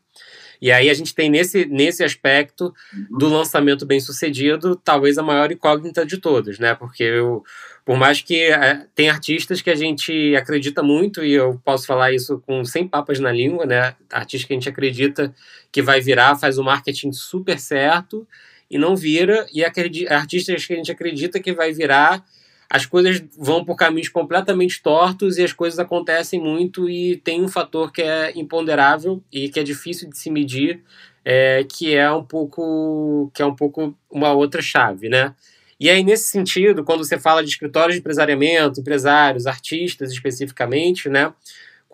E aí a gente tem nesse, nesse aspecto do lançamento bem sucedido, talvez a maior incógnita de todos, né? Porque eu, por mais que é, tem artistas que a gente acredita muito, e eu posso falar isso com 100 papas na língua, né? Artista que a gente acredita que vai virar, faz o marketing super certo e não vira, e artistas que a gente acredita que vai virar, as coisas vão por caminhos completamente tortos e as coisas acontecem muito e tem um fator que é imponderável e que é difícil de se medir, é, que é um pouco que é um pouco uma outra chave, né? E aí, nesse sentido, quando você fala de escritórios de empresariamento, empresários, artistas especificamente, né?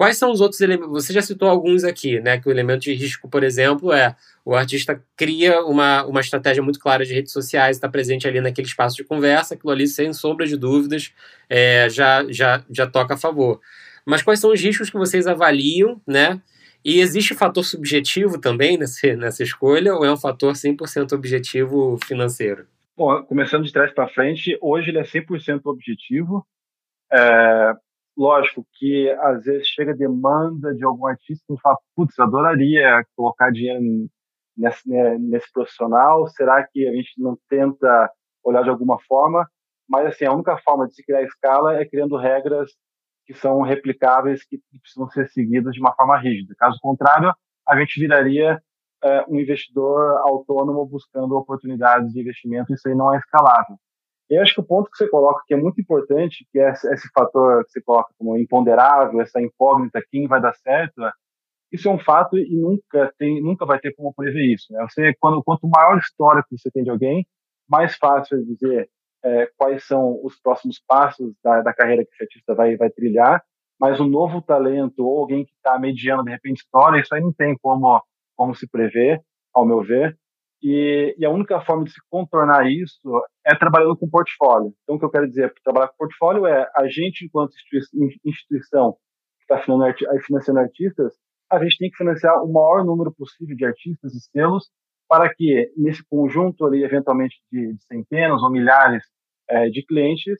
Quais são os outros elementos? Você já citou alguns aqui, né? Que o elemento de risco, por exemplo, é o artista cria uma, uma estratégia muito clara de redes sociais, está presente ali naquele espaço de conversa, aquilo ali, sem sombra de dúvidas, é, já, já, já toca a favor. Mas quais são os riscos que vocês avaliam, né? E existe fator subjetivo também nessa, nessa escolha, ou é um fator 100% objetivo financeiro? Bom, começando de trás para frente, hoje ele é 100% objetivo. É, lógico que às vezes chega demanda de algum artista e fala, putz, adoraria colocar dinheiro nesse, né, nesse profissional, será que a gente não tenta olhar de alguma forma? Mas, assim, a única forma de se criar escala é criando regras que são replicáveis, que precisam ser seguidas de uma forma rígida. Caso contrário, a gente viraria é, um investidor autônomo buscando oportunidades de investimento, isso aí não é escalável. E acho que o ponto que você coloca que é muito importante, que é esse fator que você coloca como imponderável, essa incógnita, quem vai dar certo, isso é um fato e nunca tem, nunca vai ter como prever isso. Né? Você, quando, quanto maior história que você tem de alguém, mais fácil é dizer é, quais são os próximos passos da, da carreira que esse artista vai, vai trilhar. Mas um novo talento ou alguém que está mediando de repente história, isso aí não tem como como se prever, ao meu ver. E, e, a única forma de se contornar isso é trabalhando com portfólio. Então, o que eu quero dizer, trabalhar com portfólio é a gente, enquanto instituição que está financiando artistas, a gente tem que financiar o maior número possível de artistas e selos para que, nesse conjunto ali, eventualmente, de, de centenas ou milhares é, de clientes,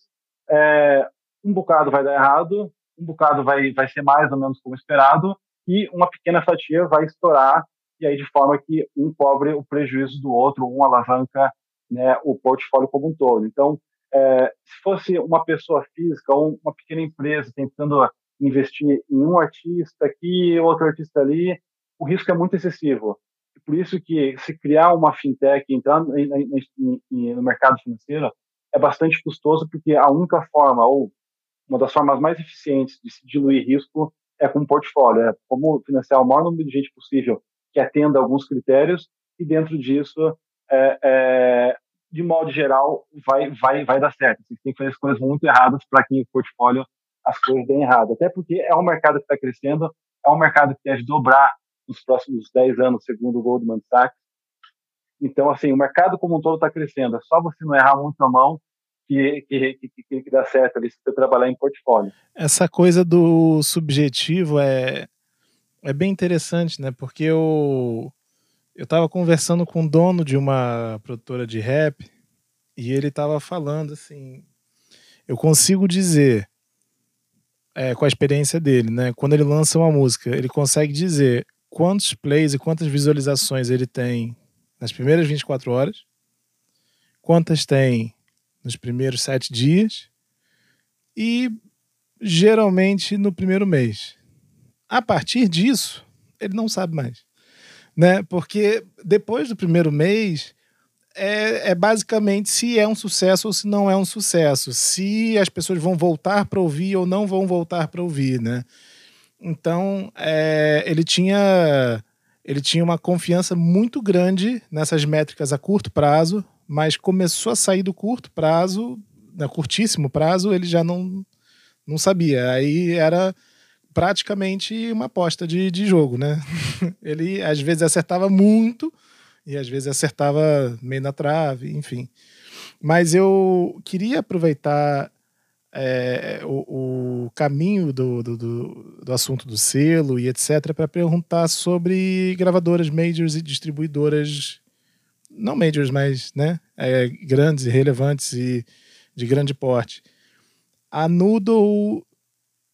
é, um bocado vai dar errado, um bocado vai, vai ser mais ou menos como esperado, e uma pequena fatia vai estourar e aí de forma que um cobre o prejuízo do outro, um alavanca né, o portfólio como um todo. Então, é, se fosse uma pessoa física ou uma pequena empresa tentando investir em um artista aqui, outro artista ali, o risco é muito excessivo. Por isso que se criar uma fintech, entrar no mercado financeiro, é bastante custoso, porque a única forma, ou uma das formas mais eficientes de se diluir risco é com um portfólio, é como financiar o maior número de gente possível que atenda alguns critérios e dentro disso, é, é, de modo geral, vai, vai, vai dar certo. Você tem que fazer as coisas muito erradas para que o portfólio as coisas deem errado. Até porque é um mercado que está crescendo, é um mercado que deve dobrar nos próximos 10 anos, segundo o Goldman Sachs. Então, assim, o mercado como um todo está crescendo. É só você não errar muito a mão que, que, que, que, dá certo ali se você trabalhar em portfólio. Essa coisa do subjetivo é, é bem interessante, né? Porque eu eu estava conversando com o dono de uma produtora de rap e ele estava falando assim, eu consigo dizer é, com a experiência dele, né? Quando ele lança uma música, ele consegue dizer quantos plays e quantas visualizações ele tem nas primeiras 24 horas, quantas tem nos primeiros sete dias e geralmente no primeiro mês. A partir disso, ele não sabe mais. Né? Porque depois do primeiro mês, é, é, basicamente se é um sucesso ou se não é um sucesso, se as pessoas vão voltar para ouvir ou não vão voltar para ouvir, né? Então é, ele tinha ele tinha uma confiança muito grande nessas métricas a curto prazo, mas começou a sair do curto prazo, no curtíssimo prazo, ele já não não sabia. Aí era praticamente uma aposta de, de jogo, né? Ele às vezes acertava muito e às vezes acertava meio na trave, enfim. Mas eu queria aproveitar é, o, o, caminho do, do, do, assunto do selo e etc. para perguntar sobre gravadoras majors e distribuidoras, não majors, mas né, é, grandes e relevantes e de grande porte. A Noodle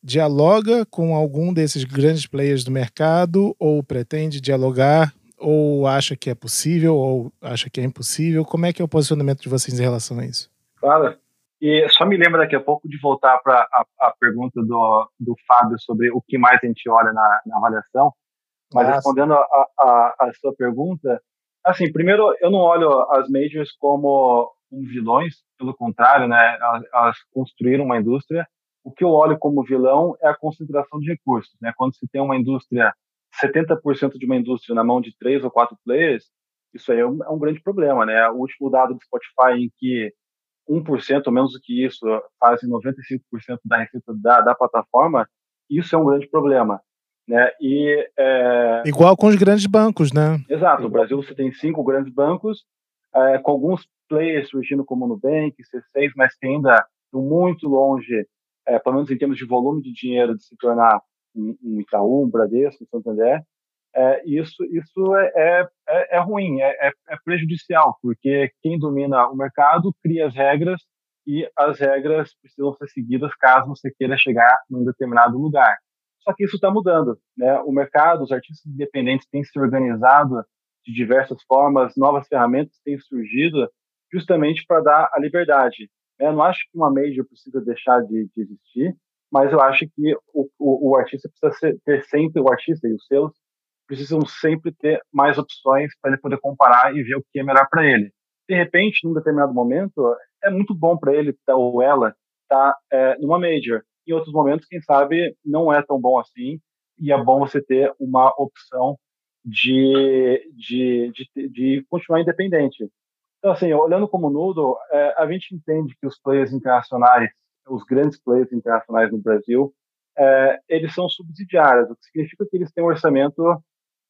dialoga com algum desses grandes players do mercado ou pretende dialogar ou acha que é possível ou acha que é impossível? Como é que é o posicionamento de vocês em relação a isso? Claro. E só me lembra daqui a pouco de voltar para a, a, pergunta do, do Fábio sobre o que mais a gente olha na, na avaliação. Mas Nossa. respondendo a, a, a, sua pergunta, assim, primeiro, eu não olho as majors como, como vilões, pelo contrário, né, elas, elas construíram uma indústria o que eu olho como vilão é a concentração de recursos. Né? Quando se tem uma indústria, 70% de uma indústria na mão de três ou quatro players, isso aí é um, é um grande problema. Né? O último dado do Spotify em que 1% ou menos do que isso fazem 95% da receita da, da plataforma, isso é um grande problema. Né? E, é... Igual com os grandes bancos, né? Exato. No Brasil você tem cinco grandes bancos, é, com alguns players surgindo como Nubank, C6, mas que ainda estão muito longe é, pelo menos em termos de volume de dinheiro, de se tornar um, um Itaú, um Bradesco, um Santander, é, isso, isso é, é, é, é ruim, é, é, é, prejudicial, porque quem domina o mercado cria as regras e as regras precisam ser seguidas caso você queira chegar num determinado lugar. Só que isso está mudando, né? O mercado, os artistas independentes têm se organizado de diversas formas, novas ferramentas têm surgido justamente para dar a liberdade. Eu não acho que uma major precisa deixar de, de existir, mas eu acho que o, o, o artista precisa ser, ter sempre, o artista e os seus precisam sempre ter mais opções para ele poder comparar e ver o que é melhor para ele. De repente, num determinado momento, é muito bom para ele tá, ou ela estar tá, é, numa major. Em outros momentos, quem sabe, não é tão bom assim e é bom você ter uma opção de, de, de, de continuar independente. Então, assim, olhando como nudo, é, a gente entende que os players internacionais, os grandes players internacionais no Brasil, é, eles são subsidiários, o que significa que eles têm um orçamento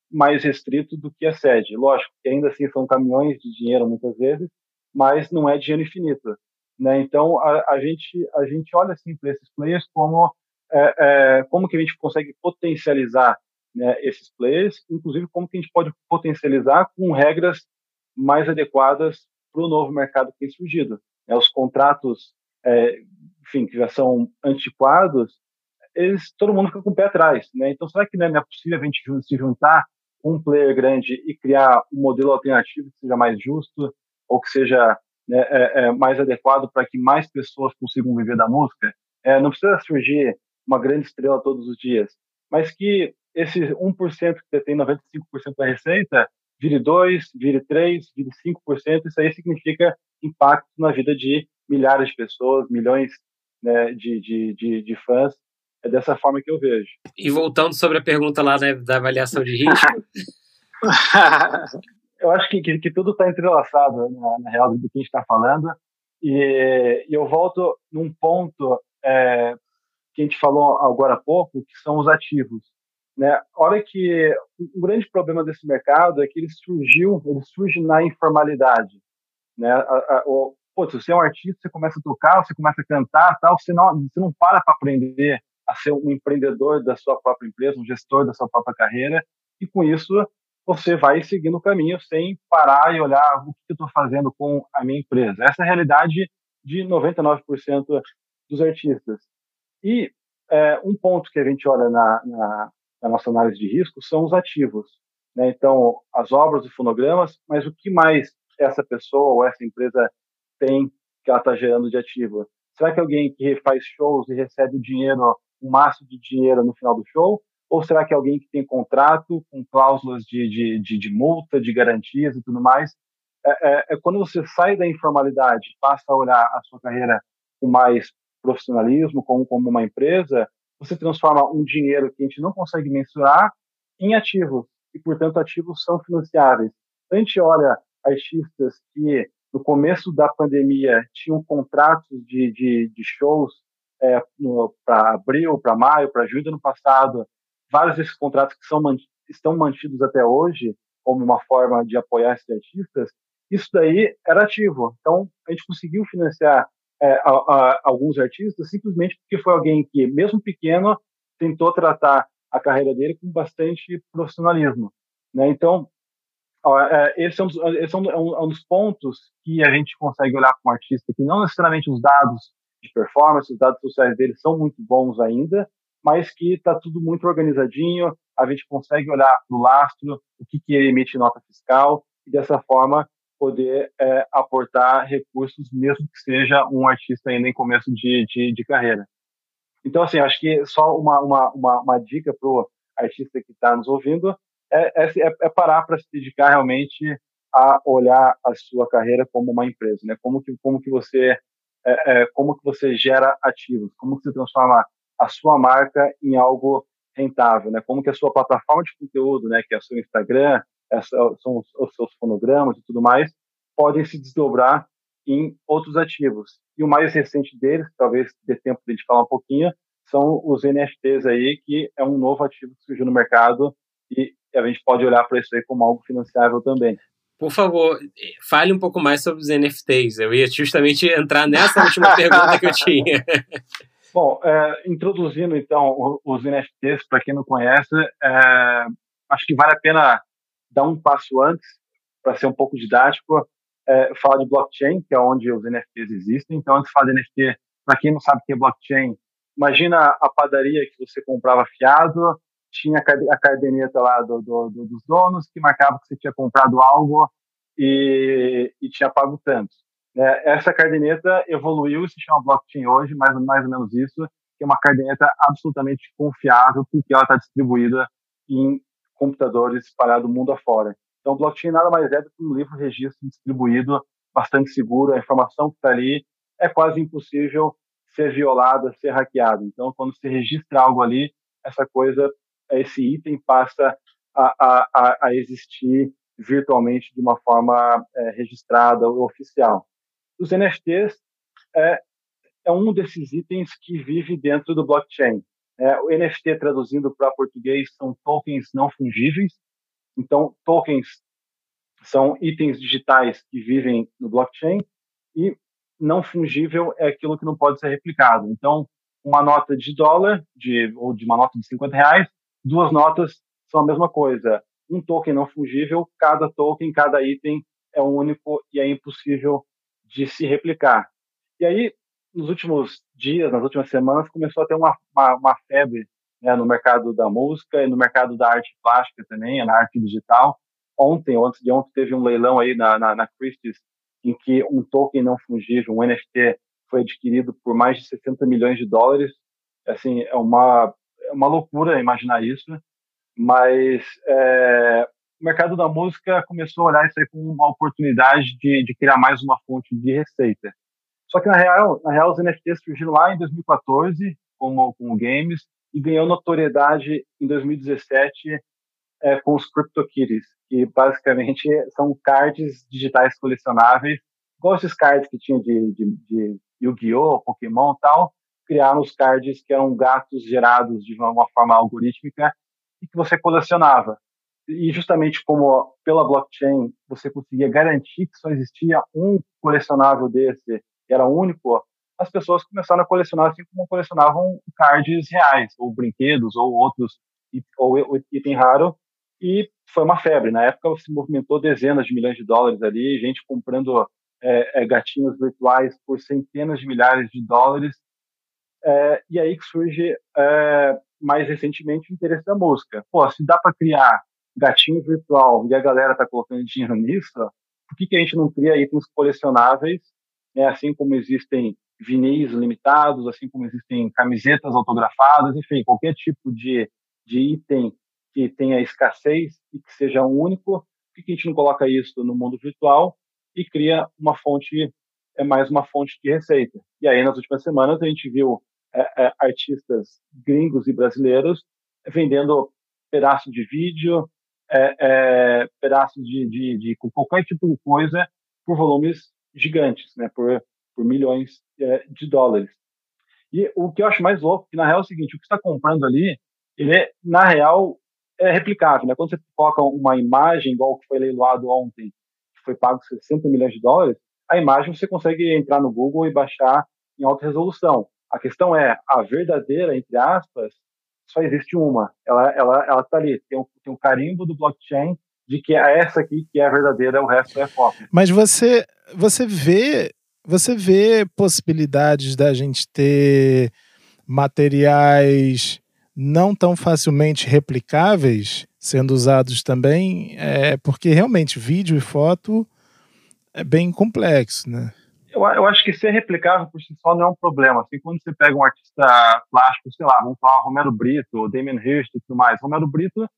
mais restrito do que a sede. Lógico que ainda assim são caminhões de dinheiro muitas vezes, mas não é dinheiro infinito. Né? Então, a, a, gente, a gente olha assim para esses players como, é, é, como que a gente consegue potencializar né, esses players, inclusive como que a gente pode potencializar com regras mais adequadas para o novo mercado que tem surgido. É, os contratos, é, enfim, que já são antiquados, eles, todo mundo fica com o pé atrás. Né? Então, será que não é possível a gente se juntar com um player grande e criar um modelo alternativo que seja mais justo ou que seja né, é, é, mais adequado para que mais pessoas consigam viver da música? É, não precisa surgir uma grande estrela todos os dias, mas que esse 1% que detém 95% da receita vire 2, vire 3, vire 5%, isso aí significa impacto na vida de milhares de pessoas, milhões né, de, de, de, de, fãs. É dessa forma que eu vejo. E voltando sobre a pergunta lá né, da avaliação de risco. eu acho que, que, que tudo está entrelaçado na, na, real do que a gente está falando. E, e, eu volto num ponto é, que a gente falou agora há pouco, que são os ativos. Né? Olha que o grande problema desse mercado é que ele surgiu, ele surge na informalidade. Né? A, a, o, pô, se você é um artista, você começa a tocar, você começa a cantar, tal, você não, você não para para aprender a ser um empreendedor da sua própria empresa, um gestor da sua própria carreira, e com isso você vai seguindo o caminho sem parar e olhar o que eu estou fazendo com a minha empresa. Essa é a realidade de 99% dos artistas. E é, um ponto que a gente olha na, na, na nossa análise de risco são os ativos. Né? Então, as obras e fonogramas, mas o que mais essa pessoa ou essa empresa tem que ela está gerando de ativo? Será que alguém que faz shows e recebe o dinheiro, o máximo de dinheiro no final do show? Ou será que alguém que tem contrato com cláusulas de, de, de, de multa, de garantias e tudo mais? É, é, é, quando você sai da informalidade, passa a olhar a sua carreira com mais profissionalismo, como, como uma empresa, você transforma um dinheiro que a gente não consegue mensurar em ativos, e, portanto, ativos são financiáveis. A gente olha artistas que, no começo da pandemia, tinham contratos de, de, de shows é, para abril, para maio, para julho do ano passado, vários desses contratos que são, estão mantidos até hoje, como uma forma de apoiar esses artistas, isso daí era ativo. Então, a gente conseguiu financiar é, a, a, alguns artistas simplesmente porque foi alguém que, mesmo pequeno, tentou tratar a carreira dele com bastante profissionalismo. Né? Então, ó, é, esse, é um esse é um, é um, dos pontos que a gente consegue olhar para um artista que não necessariamente os dados de performance, os dados sociais dele são muito bons ainda, mas que está tudo muito organizadinho, a gente consegue olhar para o lastro, o que, que ele emite nota fiscal, e dessa forma poder é, aportar recursos, mesmo que seja um artista ainda em começo de, de, de carreira. Então, assim, acho que só uma, uma, uma, uma dica para o artista que está nos ouvindo é, é, é, é parar para se dedicar realmente a olhar a sua carreira como uma empresa, né? Como que, como que você é, é, como que você gera ativos, como que você transforma a sua marca em algo rentável, né? Como que a sua plataforma de conteúdo, né, que é o seu Instagram, essa, são os, os, seus fonogramas e tudo mais, podem se desdobrar em outros ativos. E o mais recente deles, talvez dê tempo de a gente falar um pouquinho, são os NFTs aí, que é um novo ativo que surgiu no mercado e a gente pode olhar para isso aí como algo financiável também. Por favor, fale um pouco mais sobre os NFTs. Eu ia justamente entrar nessa última pergunta que eu tinha. Bom, é, introduzindo então os NFTs, para quem não conhece, é, acho que vale a pena dar um passo antes, para ser um pouco didático. é, fala de blockchain, que é onde os NFTs existem. Então, antes de falar de NFT, para quem não sabe o que é blockchain, imagina a padaria que você comprava fiado, tinha a caderneta lá do, do, do, dos donos que marcava que você tinha comprado algo e, e tinha pago tanto. É, essa caderneta evoluiu e se chama blockchain hoje, mais, mais ou menos isso, que é uma caderneta absolutamente confiável porque ela está distribuída em computadores espalhados mundo afora. Então, blockchain nada mais é do que um livro registro distribuído, bastante seguro, a informação que está ali é quase impossível ser violada, ser hackeada. Então, quando se registra algo ali, essa coisa, esse item passa a, a, a existir virtualmente de uma forma é, registrada ou oficial. Os NFTs é, é um desses itens que vive dentro do blockchain. É, o NFT, traduzindo para português, são tokens não fungíveis. Então, tokens são itens digitais que vivem no blockchain e não fungível é aquilo que não pode ser replicado. Então, uma nota de dólar de, ou de uma nota de 50 reais, duas notas são a mesma coisa. Um token não fungível, cada token, cada item é único e é impossível de se replicar. E aí, nos últimos dias, nas últimas semanas, começou a ter uma, uma, uma febre né, no mercado da música e no mercado da arte plástica também, na arte digital. Ontem, antes de ontem, teve um leilão aí na, na, na Christie's em que um token não fungível, um NFT, foi adquirido por mais de 60 milhões de dólares. Assim, é uma, é uma loucura imaginar isso, mas é, o mercado da música começou a olhar isso aí como uma oportunidade de, de criar mais uma fonte de receita. Só que na real, na real os NFTs surgiram lá em 2014 como com games e ganhou notoriedade em 2017 é, com os CryptoKitties, que basicamente são cards digitais colecionáveis, igual esses cards que tinha de, de, de Yu-Gi-Oh!, Pokémon e tal, criaram os cards que eram gatos gerados de uma forma algorítmica e que você colecionava. E justamente como pela blockchain você conseguia garantir que só existia um colecionável desse era único, as pessoas começaram a colecionar assim como colecionavam cards reais, ou brinquedos, ou outros, ou item raro, e foi uma febre. Na época se movimentou dezenas de milhões de dólares ali, gente comprando é, é, gatinhos virtuais por centenas de milhares de dólares. É, e aí que surge é, mais recentemente o interesse da música. Pô, se dá para criar gatinho virtual e a galera está colocando dinheiro nisso, por que, que a gente não cria itens colecionáveis né, assim como existem vinis limitados, assim como existem camisetas autografadas, enfim, qualquer tipo de, de item que tenha escassez e que seja único, por que a gente não coloca isso no mundo virtual e cria uma fonte, é mais uma fonte de receita? E aí, nas últimas semanas, a gente viu é, é, artistas gringos e brasileiros vendendo pedaços de vídeo, é, é pedaços de, de, de, qualquer tipo de coisa por volumes gigantes, né, por, por milhões é, de dólares. E o que eu acho mais louco, que na real é o seguinte, o que está comprando ali, ele é, na real, é replicável, né? Quando você coloca uma imagem igual que foi leiloado ontem, que foi pago 60 milhões de dólares, a imagem você consegue entrar no Google e baixar em alta resolução. A questão é, a verdadeira, entre aspas, só existe uma. Ela ela ela está ali, tem um, tem um carimbo do blockchain de que é essa aqui que é a verdadeira, o resto é cópia. Mas você, você vê, você vê possibilidades da gente ter materiais não tão facilmente replicáveis sendo usados também, é, porque realmente vídeo e foto é bem complexo, né? Eu, eu acho que ser replicável por si só não é um problema. Assim, quando você pega um artista plástico, sei lá, vamos falar Romero Brito, Damien Hirst e tudo mais. Romero Brito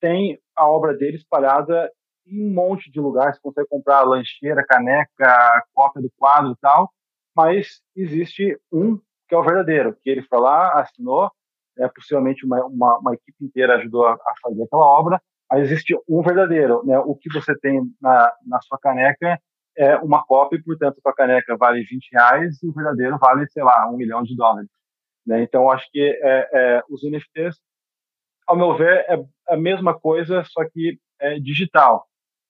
tem a obra dele espalhada em um monte de lugares. Você consegue comprar lancheira, caneca, cópia do quadro e tal, mas existe um que é o verdadeiro, que ele foi lá, assinou, é, possivelmente uma, uma, uma equipe inteira ajudou a, a, fazer aquela obra, mas existe um verdadeiro. Né? O que você tem na, na sua caneca é uma cópia, portanto, a sua caneca vale 20 reais e o verdadeiro vale, sei lá, um milhão de dólares. Né? Então, acho que é, é, os NFTs ao meu ver, é a mesma coisa, só que é digital,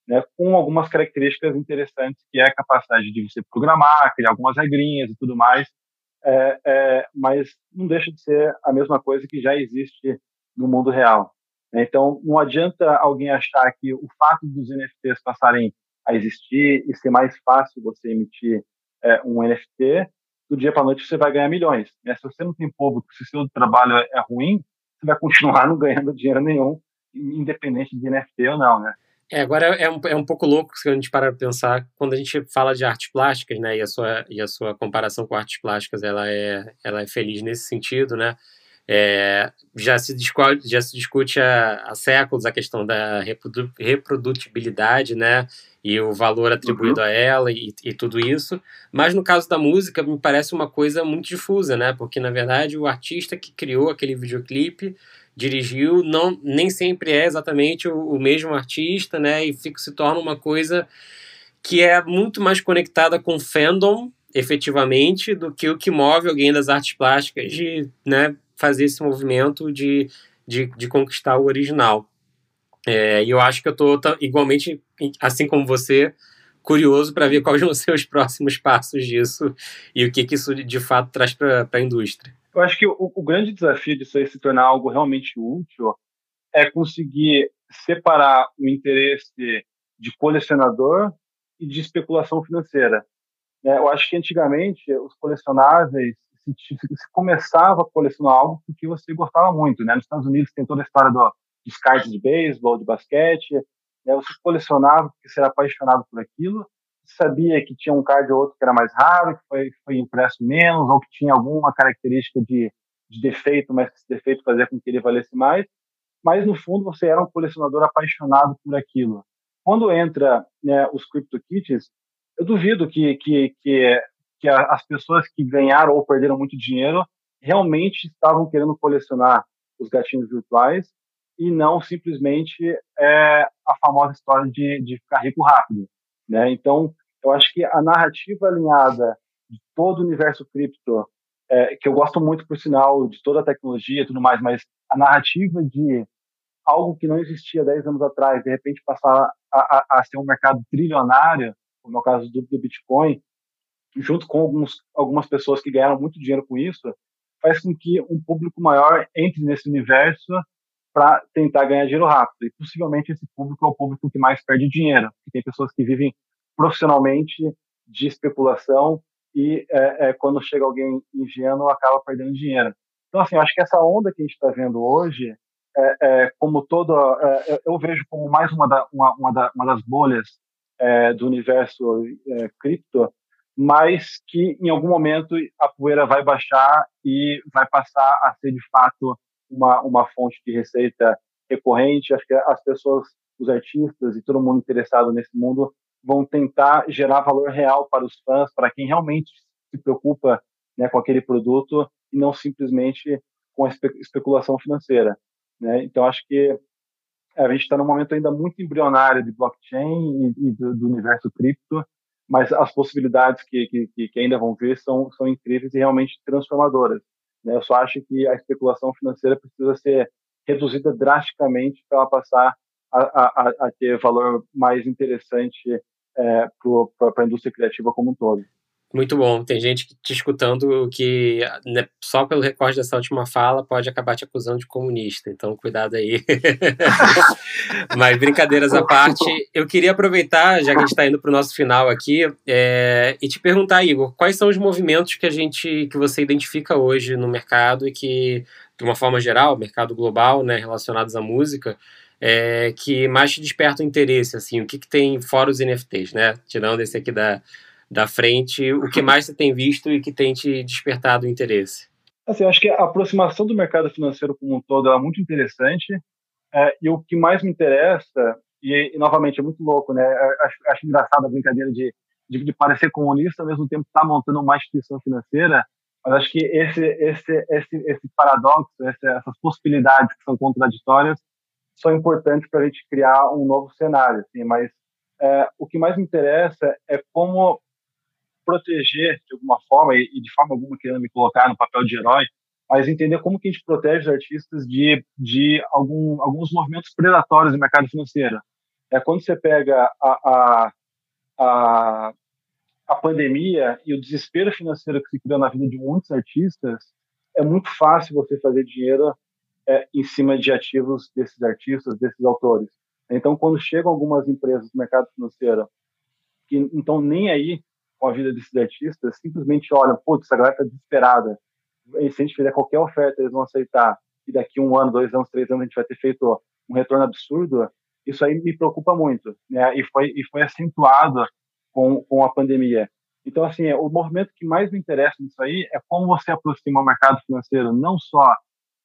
né, com algumas características interessantes, que é a capacidade de você programar, criar algumas regrinhas e tudo mais, é, é, mas não deixa de ser a mesma coisa que já existe no mundo real. Né. Então, não adianta alguém achar que o fato dos NFTs passarem a existir e ser mais fácil você emitir é, um NFT, do dia para noite você vai ganhar milhões. Né? Se você não tem público, se seu trabalho é ruim, você vai continuar não ganhando dinheiro nenhum, independente de NFT ou não, né? É, agora é um, é um pouco louco se a gente parar para pensar, quando a gente fala de artes plásticas, né, e a sua, e a sua comparação com artes plásticas, ela é, ela é feliz nesse sentido, né, é, já, se discute, já se discute há, há séculos a questão da reprodu, reprodutibilidade, né, e o valor atribuído uhum. a ela e, e, tudo isso. Mas no caso da música, me parece uma coisa muito difusa, né? Porque na verdade o artista que criou aquele videoclipe dirigiu não nem sempre é exatamente o, o mesmo artista, né? E fica, se torna uma coisa que é muito mais conectada com fandom, efetivamente, do que o que move alguém das artes plásticas de, né, fazer esse movimento de, de, de conquistar o original. É, e eu acho que eu estou igualmente, assim como você, curioso para ver quais vão ser os próximos passos disso e o que, que isso de fato traz para a indústria. Eu acho que o, o, grande desafio disso aí se tornar algo realmente útil é conseguir separar o interesse de colecionador e de especulação financeira. É, eu acho que antigamente os colecionáveis se, se, começava a colecionar algo porque você gostava muito, né? Nos Estados Unidos tem toda a história do, dos cards de beisebol, de basquete, né? Você colecionava porque você era apaixonado por aquilo, sabia que tinha um card ou outro que era mais raro, que foi, foi impresso menos, ou que tinha alguma característica de, de defeito, mas que esse defeito fazia com que ele valesse mais. Mas, no fundo, você era um colecionador apaixonado por aquilo. Quando entra né, os CryptoKitties, eu duvido que, que, que que as pessoas que ganharam ou perderam muito dinheiro realmente estavam querendo colecionar os gatinhos virtuais e não simplesmente é, a famosa história de, de ficar rico rápido. Né? Então, eu acho que a narrativa alinhada de todo o universo cripto, é, que eu gosto muito, por sinal, de toda a tecnologia e tudo mais, mas a narrativa de algo que não existia 10 anos atrás, de repente passar a, a, a ser um mercado trilionário, como é o caso do, do Bitcoin, junto com alguns, algumas pessoas que ganharam muito dinheiro com isso, faz com que um público maior entre nesse universo para tentar ganhar dinheiro rápido. E possivelmente esse público é o público que mais perde dinheiro, porque tem pessoas que vivem profissionalmente de especulação e é, é, quando chega alguém ingênuo acaba perdendo dinheiro. Então, assim, eu acho que essa onda que a gente está vendo hoje, é, é como toda, é, eu vejo como mais uma, da, uma, uma, da, uma das bolhas é, do universo cripto, mas que em algum momento a poeira vai baixar e vai passar a ser de fato uma, uma fonte de receita recorrente. Acho que as pessoas, os artistas e todo mundo interessado nesse mundo vão tentar gerar valor real para os fãs, para quem realmente se preocupa né, com aquele produto e não simplesmente com a espe especulação financeira. Né? Então, acho que a gente está num momento ainda muito embrionário de blockchain e, e do, do universo cripto, mas as possibilidades que, que, que ainda vão ver são, são incríveis e realmente transformadoras. Né? Eu só acho que a especulação financeira precisa ser reduzida drasticamente para ela passar a, a, a, ter valor mais interessante é, para a indústria criativa como um todo. Muito bom. Tem gente te escutando que né, só pelo recorte dessa última fala pode acabar te acusando de comunista. Então, cuidado aí. Mas brincadeiras à parte, eu queria aproveitar, já que a gente está indo para o nosso final aqui, é, e te perguntar, Igor, quais são os movimentos que a gente, que você identifica hoje no mercado e que, de uma forma geral, mercado global, né, relacionados à música, é, que mais te despertam interesse, assim, o que, que tem fora os NFTs, né? Tirando esse aqui da da frente, o que mais você tem visto e que tem te despertado interesse? Assim, eu acho que a aproximação do mercado financeiro como um todo é muito interessante. É, e o que mais me interessa, e, e novamente é muito louco, né? Acho, acho engraçado a brincadeira de, de, de, parecer comunista, ao mesmo tempo estar tá montando uma instituição financeira. Mas acho que esse, esse, esse, esse paradoxo, esse, essas possibilidades que são contraditórias, são importantes para a gente criar um novo cenário. Assim, mas é, o que mais me interessa é como proteger de alguma forma, e, e de forma alguma querendo me colocar no papel de herói, mas entender como que a gente protege os artistas de, de algum, alguns movimentos predatórios no mercado financeiro. É, quando você pega a, a, a, a pandemia e o desespero financeiro que se criou na vida de muitos artistas, é muito fácil você fazer dinheiro é, em cima de ativos desses artistas, desses autores. Então, quando chegam algumas empresas do mercado financeiro que não estão nem aí com a vida desses artistas, simplesmente olham, putz, essa galera está desesperada. E se a gente fizer qualquer oferta, eles vão aceitar. E daqui um ano, dois anos, três anos, a gente vai ter feito um retorno absurdo. Isso aí me preocupa muito, né? E foi e foi acentuado com, com a pandemia. Então, assim, o movimento que mais me interessa nisso aí é como você aproxima o mercado financeiro não só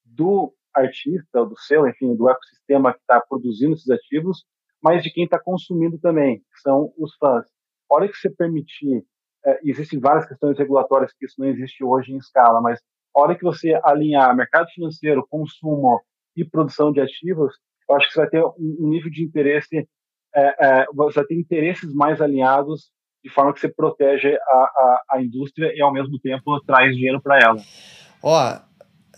do artista, do seu, enfim, do ecossistema que está produzindo esses ativos, mas de quem está consumindo também, que são os fãs. A hora que você permitir, é, existem várias questões regulatórias que isso não existe hoje em escala, mas a hora que você alinhar mercado financeiro, consumo e produção de ativos, eu acho que você vai ter um nível de interesse, é, é, você vai ter interesses mais alinhados de forma que você protege a, a, a indústria e ao mesmo tempo traz dinheiro para ela. Ó,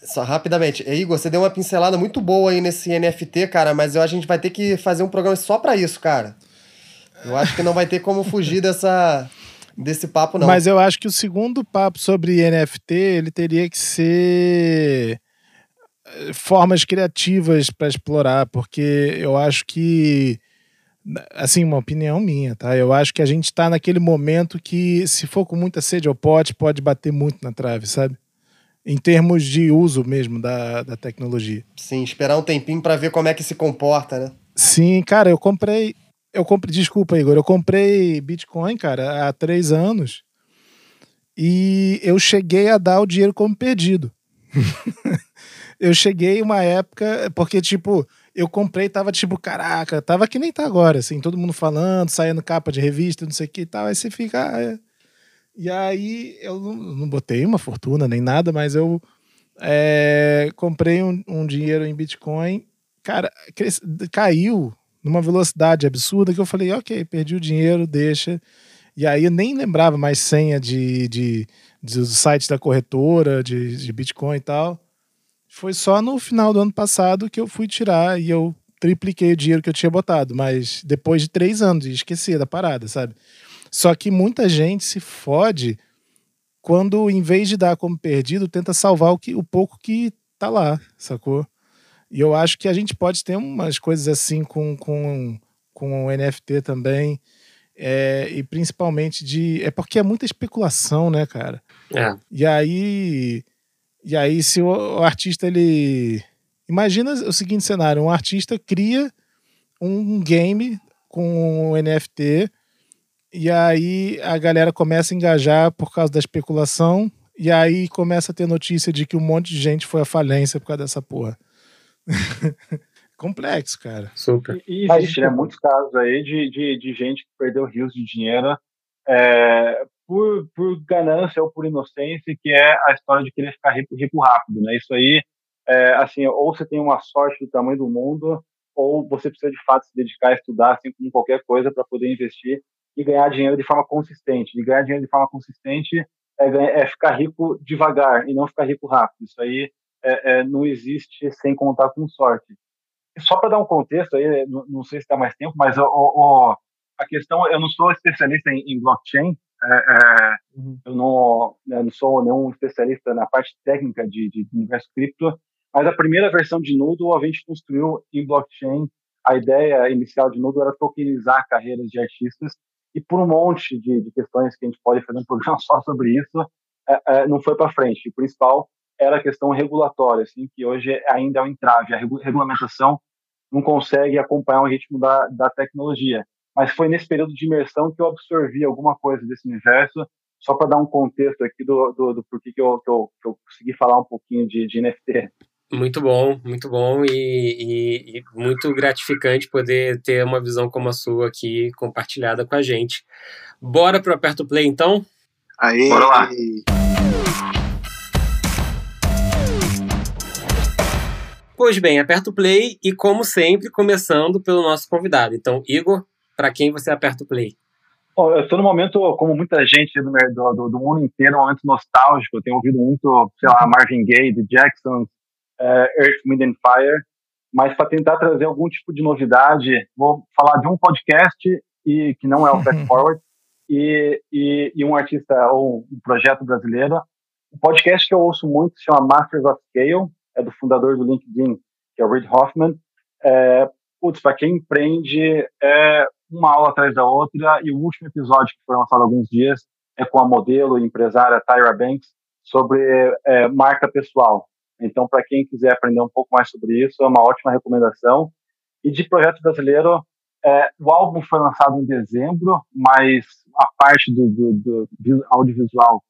só rapidamente, Igor, você deu uma pincelada muito boa aí nesse NFT, cara, mas eu a gente vai ter que fazer um programa só para isso, cara. Eu acho que não vai ter como fugir dessa desse papo não. Mas eu acho que o segundo papo sobre NFT, ele teria que ser eh, formas criativas para explorar, porque eu acho que assim, uma opinião minha, tá? Eu acho que a gente está naquele momento que, se for com muita sede ao pote, pode bater muito na trave, sabe? Em termos de uso mesmo da, da tecnologia. Sim, esperar um tempinho para ver como é que se comporta, né? Sim, cara, eu comprei. Eu comprei. Desculpa, Igor, eu comprei Bitcoin, cara, há três anos. E eu cheguei a dar o dinheiro como perdido. eu cheguei uma época, porque, tipo, eu comprei tava tipo, caraca, tava que nem tá agora, assim, todo mundo falando, saindo capa de revista, não sei o que e tal, aí você fica. Ah, é. E aí eu não, não, botei uma fortuna nem nada, mas eu é, comprei um, um, dinheiro em Bitcoin, cara, caiu numa velocidade absurda que eu falei, ok, perdi o dinheiro, deixa. E aí eu nem lembrava mais senha de, de, de do site da corretora, de, de Bitcoin e tal. Foi só no final do ano passado que eu fui tirar e eu tripliquei o dinheiro que eu tinha botado, mas depois de três anos, esqueci da parada, sabe? Só que muita gente se fode quando, em vez de dar como perdido, tenta salvar o, que, o pouco que tá lá, sacou? E eu acho que a gente pode ter umas coisas assim com, com, com o NFT também. É, e principalmente de. É porque é muita especulação, né, cara? É. E aí e aí, se o, o artista ele. Imagina o seguinte cenário: um artista cria um game com um NFT, e aí a galera começa a engajar por causa da especulação, e aí começa a ter notícia de que um monte de gente foi à falência por causa dessa porra. Complexo, cara. Super. E, existe né, muitos casos aí de, de, de gente que perdeu rios de dinheiro é, por, por ganância ou por inocência, que é a história de querer ficar rico, rico rápido, né? Isso aí, é, assim, ou você tem uma sorte do tamanho do mundo, ou você precisa de fato se dedicar a estudar, assim como qualquer coisa, para poder investir e ganhar dinheiro de forma consistente. E ganhar dinheiro de forma consistente é, é ficar rico devagar e não ficar rico rápido. Isso aí é, é não existe sem contar com sorte. Só para dar um contexto aí, não, não sei se dá mais tempo, mas o, o, a questão, eu não sou especialista em, em blockchain, é, é, uhum. eu, não, eu não sou nenhum especialista na parte técnica de, de universo cripto, mas a primeira versão de Nudo a gente construiu em blockchain. A ideia inicial de Nudo era tokenizar carreiras de artistas e por um monte de, de questões que a gente pode fazer um programa só sobre isso, é, é, não foi para frente. O principal era a questão regulatória, assim, que hoje ainda é um entrave. A regulamentação não consegue acompanhar o ritmo da, da tecnologia mas foi nesse período de imersão que eu absorvi alguma coisa desse universo, só para dar um contexto aqui do, do, do porquê que eu, que, eu, que eu consegui falar um pouquinho de, de NFT. Muito bom, muito bom e, e, e, muito gratificante poder ter uma visão como a sua aqui compartilhada com a gente. Bora pro Aperto Play então? Aí. Bora lá. Pois bem, aperta o play e, como sempre, começando pelo nosso convidado. Então, Igor, para quem você aperta o play? Bom, eu estou no momento, como muita gente do, do, do, mundo inteiro, um momento nostálgico. Eu tenho ouvido muito, sei lá, Marvin Gaye, The Jacksons, uh, Earth, Wind and Fire. Mas para tentar trazer algum tipo de novidade, vou falar de um podcast e que não é o Fast Forward e, e, e, um artista ou um projeto brasileiro. Um podcast que eu ouço muito se chama Masters of Scale, é do fundador do LinkedIn, que é o Reid Hoffman. É, putz, para quem empreende, é uma aula atrás da outra, e o último episódio, que foi lançado há alguns dias, é com a modelo e empresária Tyra Banks, sobre é, marca pessoal. Então, para quem quiser aprender um pouco mais sobre isso, é uma ótima recomendação. E de projeto brasileiro, é, o álbum foi lançado em dezembro, mas a parte do, do, do audiovisual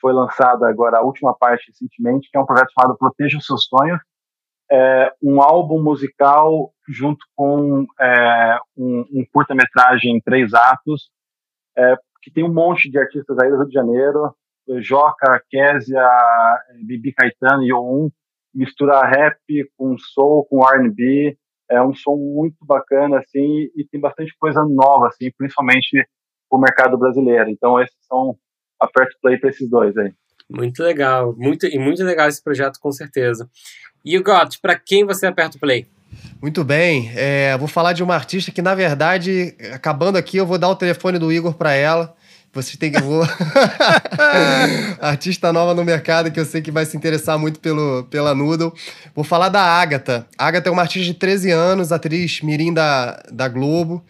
foi lançada agora, a última parte recentemente, que é um projeto chamado Proteja os Seus Sonhos, é, um álbum musical junto com é, um, um curta-metragem em três atos, é, que tem um monte de artistas aí do Rio de Janeiro, Joca, Késia, Bibi Caetano e Um, mistura rap com soul, com R&B, é um som muito bacana, assim, e tem bastante coisa nova, assim, principalmente o mercado brasileiro. Então, esses são aperto play para esses dois aí. Muito legal, muito e muito legal esse projeto, com certeza. E o Got, para quem você aperta o play? Muito bem, é, vou falar de uma artista que, na verdade, acabando aqui, eu vou dar o telefone do Igor para ela. Você tem que. Vou... Artista nova no mercado que eu sei que vai se interessar muito pelo, pela Noodle. Vou falar da Agatha. Agatha é uma artista de 13 anos, atriz mirim da, da Globo,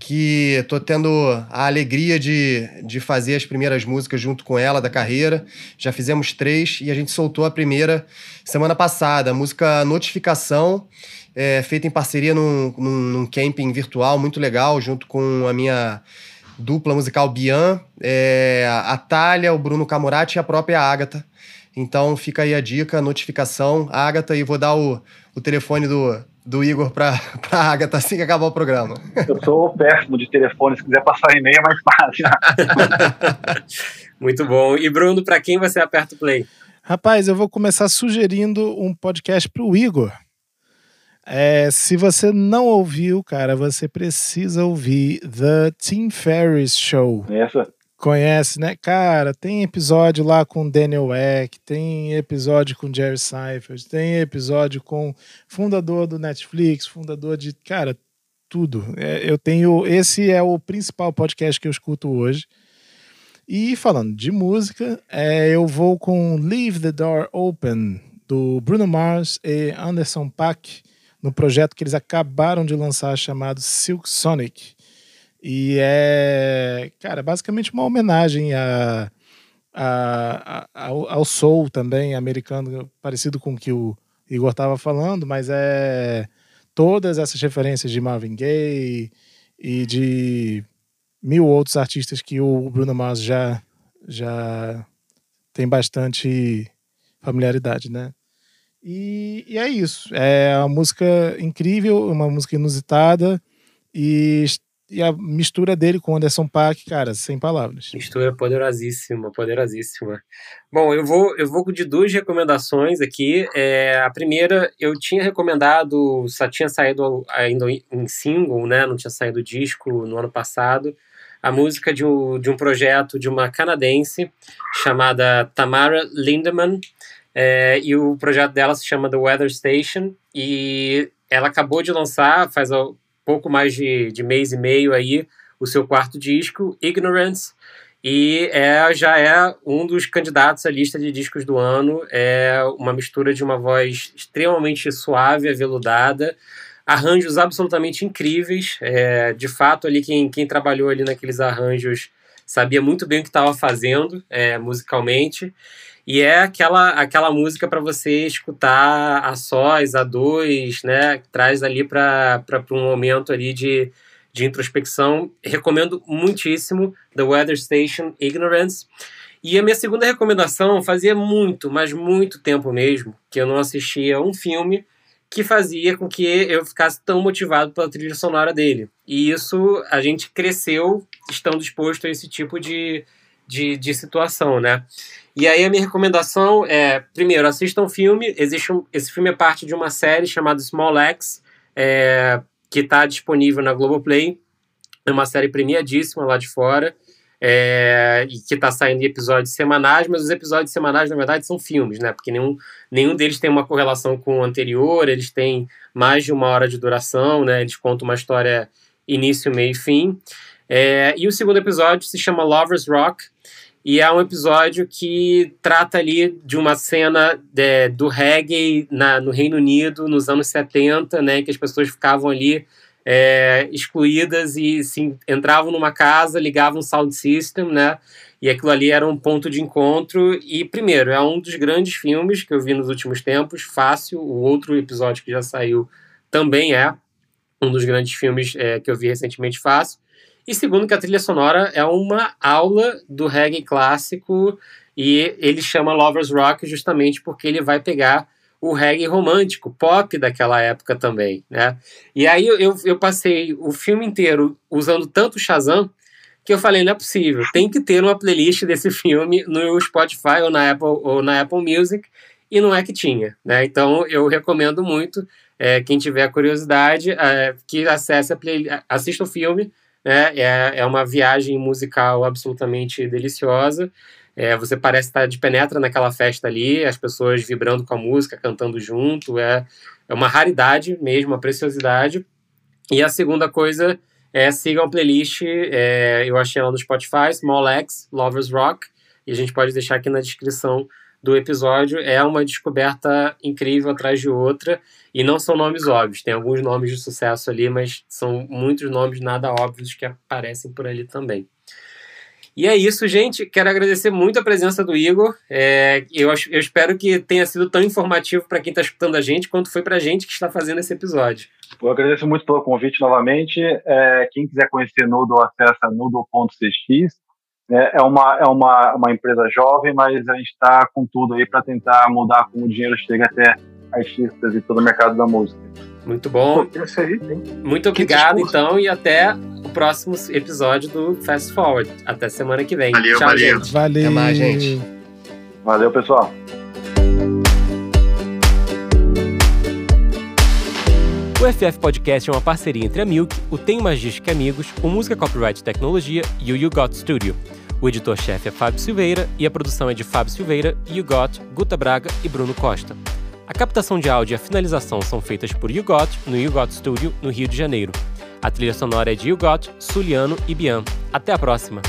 que tô tendo a alegria de, de fazer as primeiras músicas junto com ela da carreira. Já fizemos três e a gente soltou a primeira semana passada, a música Notificação. É, feita em parceria num, num, num camping virtual muito legal, junto com a minha dupla musical Bian, é, a Thalia, o Bruno Camurati e a própria Agatha. Então fica aí a dica, notificação, Agatha, e vou dar o, o telefone do, do Igor para a Agatha assim que acabar o programa. Eu sou péssimo de telefone, se quiser passar e-mail é mais fácil. Muito bom. E Bruno, para quem você aperta o play? Rapaz, eu vou começar sugerindo um podcast para o Igor. É, se você não ouviu, cara, você precisa ouvir The Tim Ferriss Show. Essa? Conhece, né? Cara, tem episódio lá com Daniel Eck, tem episódio com Jerry Seinfeld, tem episódio com fundador do Netflix, fundador de, cara, tudo. É, eu tenho, esse é o principal podcast que eu escuto hoje. E falando de música, é, eu vou com Leave the Door Open do Bruno Mars e Anderson Paak no projeto que eles acabaram de lançar chamado Silk Sonic. E é, cara, basicamente uma homenagem a, a, a, ao, ao soul também americano, parecido com o que o Igor estava falando, mas é todas essas referências de Marvin Gaye e de mil outros artistas que o Bruno Mars já, já tem bastante familiaridade, né? E, e, é isso. É uma música incrível, uma música inusitada e, e a mistura dele com Anderson Paak, cara, sem palavras. Mistura poderosíssima, poderosíssima. Bom, eu vou, eu vou de duas recomendações aqui. É, a primeira, eu tinha recomendado, só tinha saído ainda em single, né? Não tinha saído disco no ano passado. A música de um, de um projeto de uma canadense chamada Tamara Lindemann. É, e o projeto dela se chama The Weather Station e ela acabou de lançar, faz pouco mais de, de mês e meio aí, o seu quarto disco, Ignorance, e é, já é um dos candidatos à lista de discos do ano. É uma mistura de uma voz extremamente suave, aveludada, arranjos absolutamente incríveis. É, de fato, ali quem, quem trabalhou ali naqueles arranjos sabia muito bem o que estava fazendo é, musicalmente. E é aquela, aquela música para você escutar a sós, a dois, né? Traz ali para um momento ali de, de introspecção. Recomendo muitíssimo The Weather Station Ignorance. E a minha segunda recomendação fazia muito, mas muito tempo mesmo, que eu não assistia um filme que fazia com que eu ficasse tão motivado pela trilha sonora dele. E isso a gente cresceu estando exposto a esse tipo de, de, de situação, né? E aí a minha recomendação é, primeiro, assistam um filme. Existe um, esse filme é parte de uma série chamada Small X, é, que está disponível na Globoplay. É uma série premiadíssima lá de fora. É, e que está saindo em episódios semanais, mas os episódios semanais, na verdade, são filmes, né? Porque nenhum, nenhum deles tem uma correlação com o anterior, eles têm mais de uma hora de duração, né? Eles contam uma história início, meio e fim. É, e o segundo episódio se chama Lovers Rock, e é um episódio que trata ali de uma cena de, do reggae na, no Reino Unido nos anos 70, né, que as pessoas ficavam ali é, excluídas e entravam numa casa, ligavam um sound system, né? E aquilo ali era um ponto de encontro. E, primeiro, é um dos grandes filmes que eu vi nos últimos tempos, Fácil. O outro episódio que já saiu também é um dos grandes filmes é, que eu vi recentemente, Fácil. E segundo, que a trilha sonora é uma aula do reggae clássico e ele chama Lovers Rock justamente porque ele vai pegar o reggae romântico, pop daquela época também, né? E aí eu, eu passei o filme inteiro usando tanto Shazam que eu falei, não é possível, tem que ter uma playlist desse filme no Spotify ou na Apple, ou na Apple Music, e não é que tinha, né? Então eu recomendo muito, é, quem tiver curiosidade, é, que acesse a playlist, assista o filme, né? É, é uma viagem musical absolutamente deliciosa. É, você parece estar de penetra naquela festa ali, as pessoas vibrando com a música, cantando junto. É, é uma raridade mesmo, uma preciosidade. E a segunda coisa é sigam a playlist, é, eu achei ela no Spotify, Small X, Lovers Rock, e a gente pode deixar aqui na descrição do episódio. É uma descoberta incrível atrás de outra, e não são nomes óbvios, tem alguns nomes de sucesso ali, mas são muitos nomes nada óbvios que aparecem por ali também. E é isso, gente. Quero agradecer muito a presença do Igor. É, eu, eu, espero que tenha sido tão informativo para quem está escutando a gente quanto foi para a gente que está fazendo esse episódio. Eu agradeço muito pelo convite novamente. É, quem quiser conhecer Nudo, acessa nudo.cx. É, é, uma, é uma, uma empresa jovem, mas a gente está com tudo aí para tentar mudar como o dinheiro chega até artistas e todo o mercado da música. Muito bom. Muito obrigado, então, e até o próximo episódio do Fast Forward. Até semana que vem. Valeu, Tchau, valeu. gente. Valeu. Até mais, gente. Valeu, pessoal. O FF Podcast é uma parceria entre a Milk, o Tem Magística Amigos, o Música Copyright Tecnologia e o You Got Studio. O editor-chefe é Fábio Silveira e a produção é de Fábio Silveira, You Got, Guta Braga e Bruno Costa. A captação de áudio e a finalização são feitas por You Got no You Got Studio, no Rio de Janeiro. A trilha sonora é de You Got, Suliano e Bian. Até a próxima!